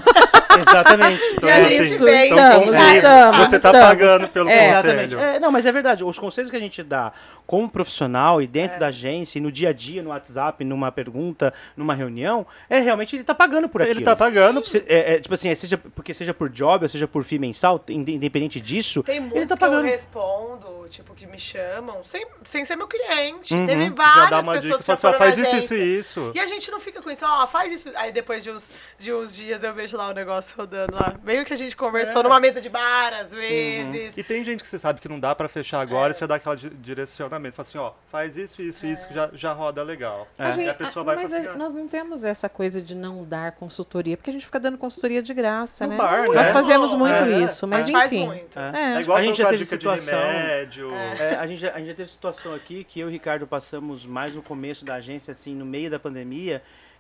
Speaker 2: Exatamente.
Speaker 4: E a gente
Speaker 3: assim,
Speaker 4: vem-
Speaker 3: então
Speaker 5: Estamos,
Speaker 3: confia.
Speaker 5: estamos,
Speaker 3: Você tá
Speaker 5: estamos.
Speaker 3: pagando pelo
Speaker 5: É.
Speaker 3: Conselho.
Speaker 2: É, não, mas é verdade. Os conselhos que a gente dá como profissional e dentro da agência, e no dia a dia, no WhatsApp, numa pergunta, numa reunião, é realmente ele tá pagando por aquilo.
Speaker 3: Ele tá pagando.
Speaker 2: É, é, tipo assim, é, seja, porque seja por job ou seja por FII mensal, inde- independente disso,
Speaker 4: Tem
Speaker 2: ele
Speaker 4: muitos
Speaker 2: tá
Speaker 4: que eu
Speaker 2: pagando.
Speaker 4: respondo, tipo, que me chamam, sem, sem ser meu cliente.
Speaker 2: Uhum.
Speaker 4: Teve
Speaker 3: Já
Speaker 4: várias
Speaker 3: dá uma
Speaker 4: pessoas
Speaker 3: dica,
Speaker 4: que
Speaker 3: fala
Speaker 4: já
Speaker 3: assim, faz isso, isso e isso.
Speaker 4: E a gente não fica com isso, ó, faz isso. Aí depois de uns, de uns dias eu vejo lá o negócio rodando lá. Meio que a gente conversou numa mesa de bar, às vezes.
Speaker 3: E tem gente que você sabe que não dá pra fechar agora, você vai dar aquele di- direcionamento. Fala assim, ó, faz isso, isso, isso, que já, já roda legal.
Speaker 5: A
Speaker 3: E
Speaker 5: gente-
Speaker 3: a pessoa
Speaker 5: ah,
Speaker 3: vai
Speaker 5: mas
Speaker 3: assim,
Speaker 5: a-
Speaker 3: ah,
Speaker 5: nós não temos essa coisa de não dar consultoria, porque a gente fica dando consultoria de graça,
Speaker 3: No
Speaker 5: né?
Speaker 3: bar,
Speaker 5: nós
Speaker 3: né?
Speaker 5: fazemos muito
Speaker 3: É,
Speaker 5: isso, mas
Speaker 4: a gente faz
Speaker 5: enfim.
Speaker 4: muito.
Speaker 2: É.
Speaker 5: É.
Speaker 3: É igual
Speaker 2: A gente já teve
Speaker 3: dica
Speaker 2: situação-
Speaker 3: de remédio.
Speaker 2: É, a, gente, já- a gente já teve situação aqui que eu e o Ricardo passamos mais no começo da agência, assim, no meio da pandemia.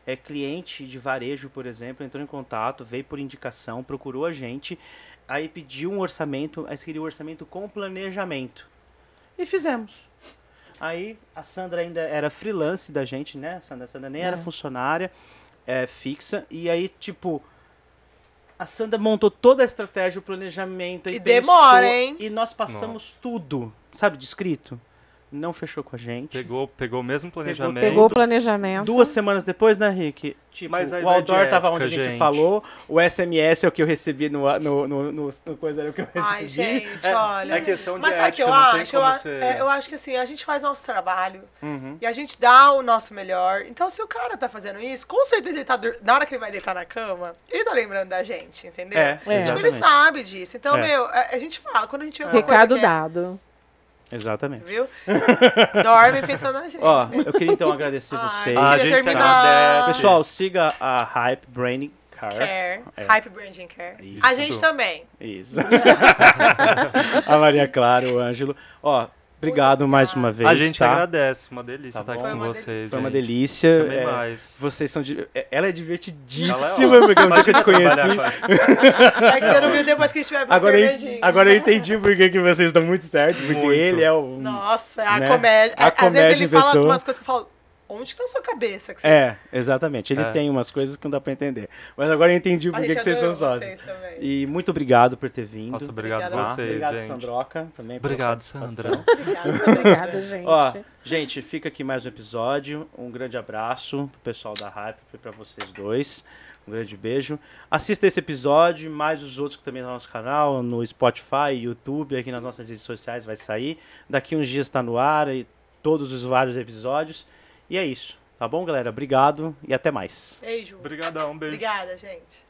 Speaker 2: É, cliente de varejo, por exemplo, entrou em contato, veio por indicação, procurou a gente, aí pediu um orçamento, aí queria o orçamento com planejamento. E fizemos. Aí a Sandra ainda era freelance da gente, né? A Sandra, a Sandra nem era
Speaker 5: É.
Speaker 2: funcionária é, fixa. E aí, tipo, a Sandra montou toda a estratégia, o planejamento.
Speaker 4: E
Speaker 2: pensou,
Speaker 4: demora, hein?
Speaker 2: E nós passamos tudo, sabe, descrito. Não fechou com a gente.
Speaker 3: Pegou, pegou o mesmo planejamento.
Speaker 5: Pegou o planejamento.
Speaker 2: Duas semanas depois, né, Rick? Tipo,
Speaker 3: Mas
Speaker 2: o
Speaker 3: é
Speaker 2: outdoor
Speaker 3: de
Speaker 2: tava onde a gente
Speaker 3: gente.
Speaker 2: falou, o SMS é o que eu recebi no, no, no, no, no coisa era o que eu recebi.
Speaker 4: Ai, gente,
Speaker 3: É-
Speaker 4: olha.
Speaker 3: é questão de
Speaker 4: Mas sabe o que eu acho? Eu, é, eu acho que assim, a gente faz nosso trabalho
Speaker 2: Uhum.
Speaker 4: e a gente dá o nosso melhor. Então, se o cara tá fazendo isso, com certeza ele tá. dur- Na hora que ele vai deitar na cama, ele tá lembrando da gente, entendeu?
Speaker 2: É,
Speaker 5: É.
Speaker 4: Tipo, ele sabe disso. Então,
Speaker 2: É.
Speaker 4: meu, a, a gente fala, quando a gente vê alguma
Speaker 5: Recado
Speaker 4: é-
Speaker 5: dado.
Speaker 2: Exatamente.
Speaker 4: Viu? Dorme pensando na gente.
Speaker 2: Ó, eu queria então agradecer
Speaker 4: Ai,
Speaker 2: vocês.
Speaker 3: Ah, a gente agradece.
Speaker 2: Pessoal, siga a Hype Brain Car.
Speaker 4: Care.
Speaker 2: É.
Speaker 4: Hype Branding Care.
Speaker 2: Isso.
Speaker 4: A gente também.
Speaker 2: Isso. a Maria Clara, o Ângelo. Ó, obrigado mais uma vez.
Speaker 3: A gente
Speaker 2: tá?
Speaker 3: agradece, uma delícia
Speaker 2: Tá
Speaker 3: estar aqui
Speaker 4: Foi
Speaker 3: com
Speaker 4: uma
Speaker 3: vocês.
Speaker 2: Foi uma delícia. É,
Speaker 3: mais.
Speaker 2: vocês são. di- é, Ela é divertidíssima,
Speaker 3: Ela é
Speaker 2: porque é eu te conheci.
Speaker 4: É que você não viu depois que a gente vai pra
Speaker 2: Agora eu, agora eu entendi por que, que vocês estão muito certos, porque
Speaker 3: Muito.
Speaker 2: ele é o.
Speaker 4: Nossa, a
Speaker 2: né?
Speaker 4: comédia.
Speaker 2: A
Speaker 4: Às
Speaker 2: comédia
Speaker 4: vezes ele
Speaker 2: em
Speaker 4: fala
Speaker 2: pessoa.
Speaker 4: algumas coisas que eu falo, onde tá a sua cabeça? Que você...
Speaker 2: É, exatamente. Ele
Speaker 3: É.
Speaker 2: tem umas coisas que não dá pra entender. Mas agora eu entendi por
Speaker 4: A
Speaker 2: que, vocês são sócios. E muito obrigado por ter vindo.
Speaker 3: Nossa, obrigado
Speaker 4: a
Speaker 3: vocês,
Speaker 2: obrigado,
Speaker 3: gente.
Speaker 2: Sandroca, também.
Speaker 3: Obrigado. Sandra.
Speaker 4: Obrigada.
Speaker 5: Obrigada, gente.
Speaker 2: Ó, gente, fica aqui mais um episódio. Um grande abraço pro pessoal da Hype e pra vocês dois. Um grande beijo. Assista esse episódio e mais os outros que também estão no nosso canal, no Spotify, YouTube, aqui nas nossas redes sociais vai sair. Daqui uns dias está no ar e todos os vários episódios. E é isso. Tá bom, galera? Obrigado e até mais.
Speaker 4: Beijo.
Speaker 3: Obrigadão, um beijo.
Speaker 4: Obrigada, gente.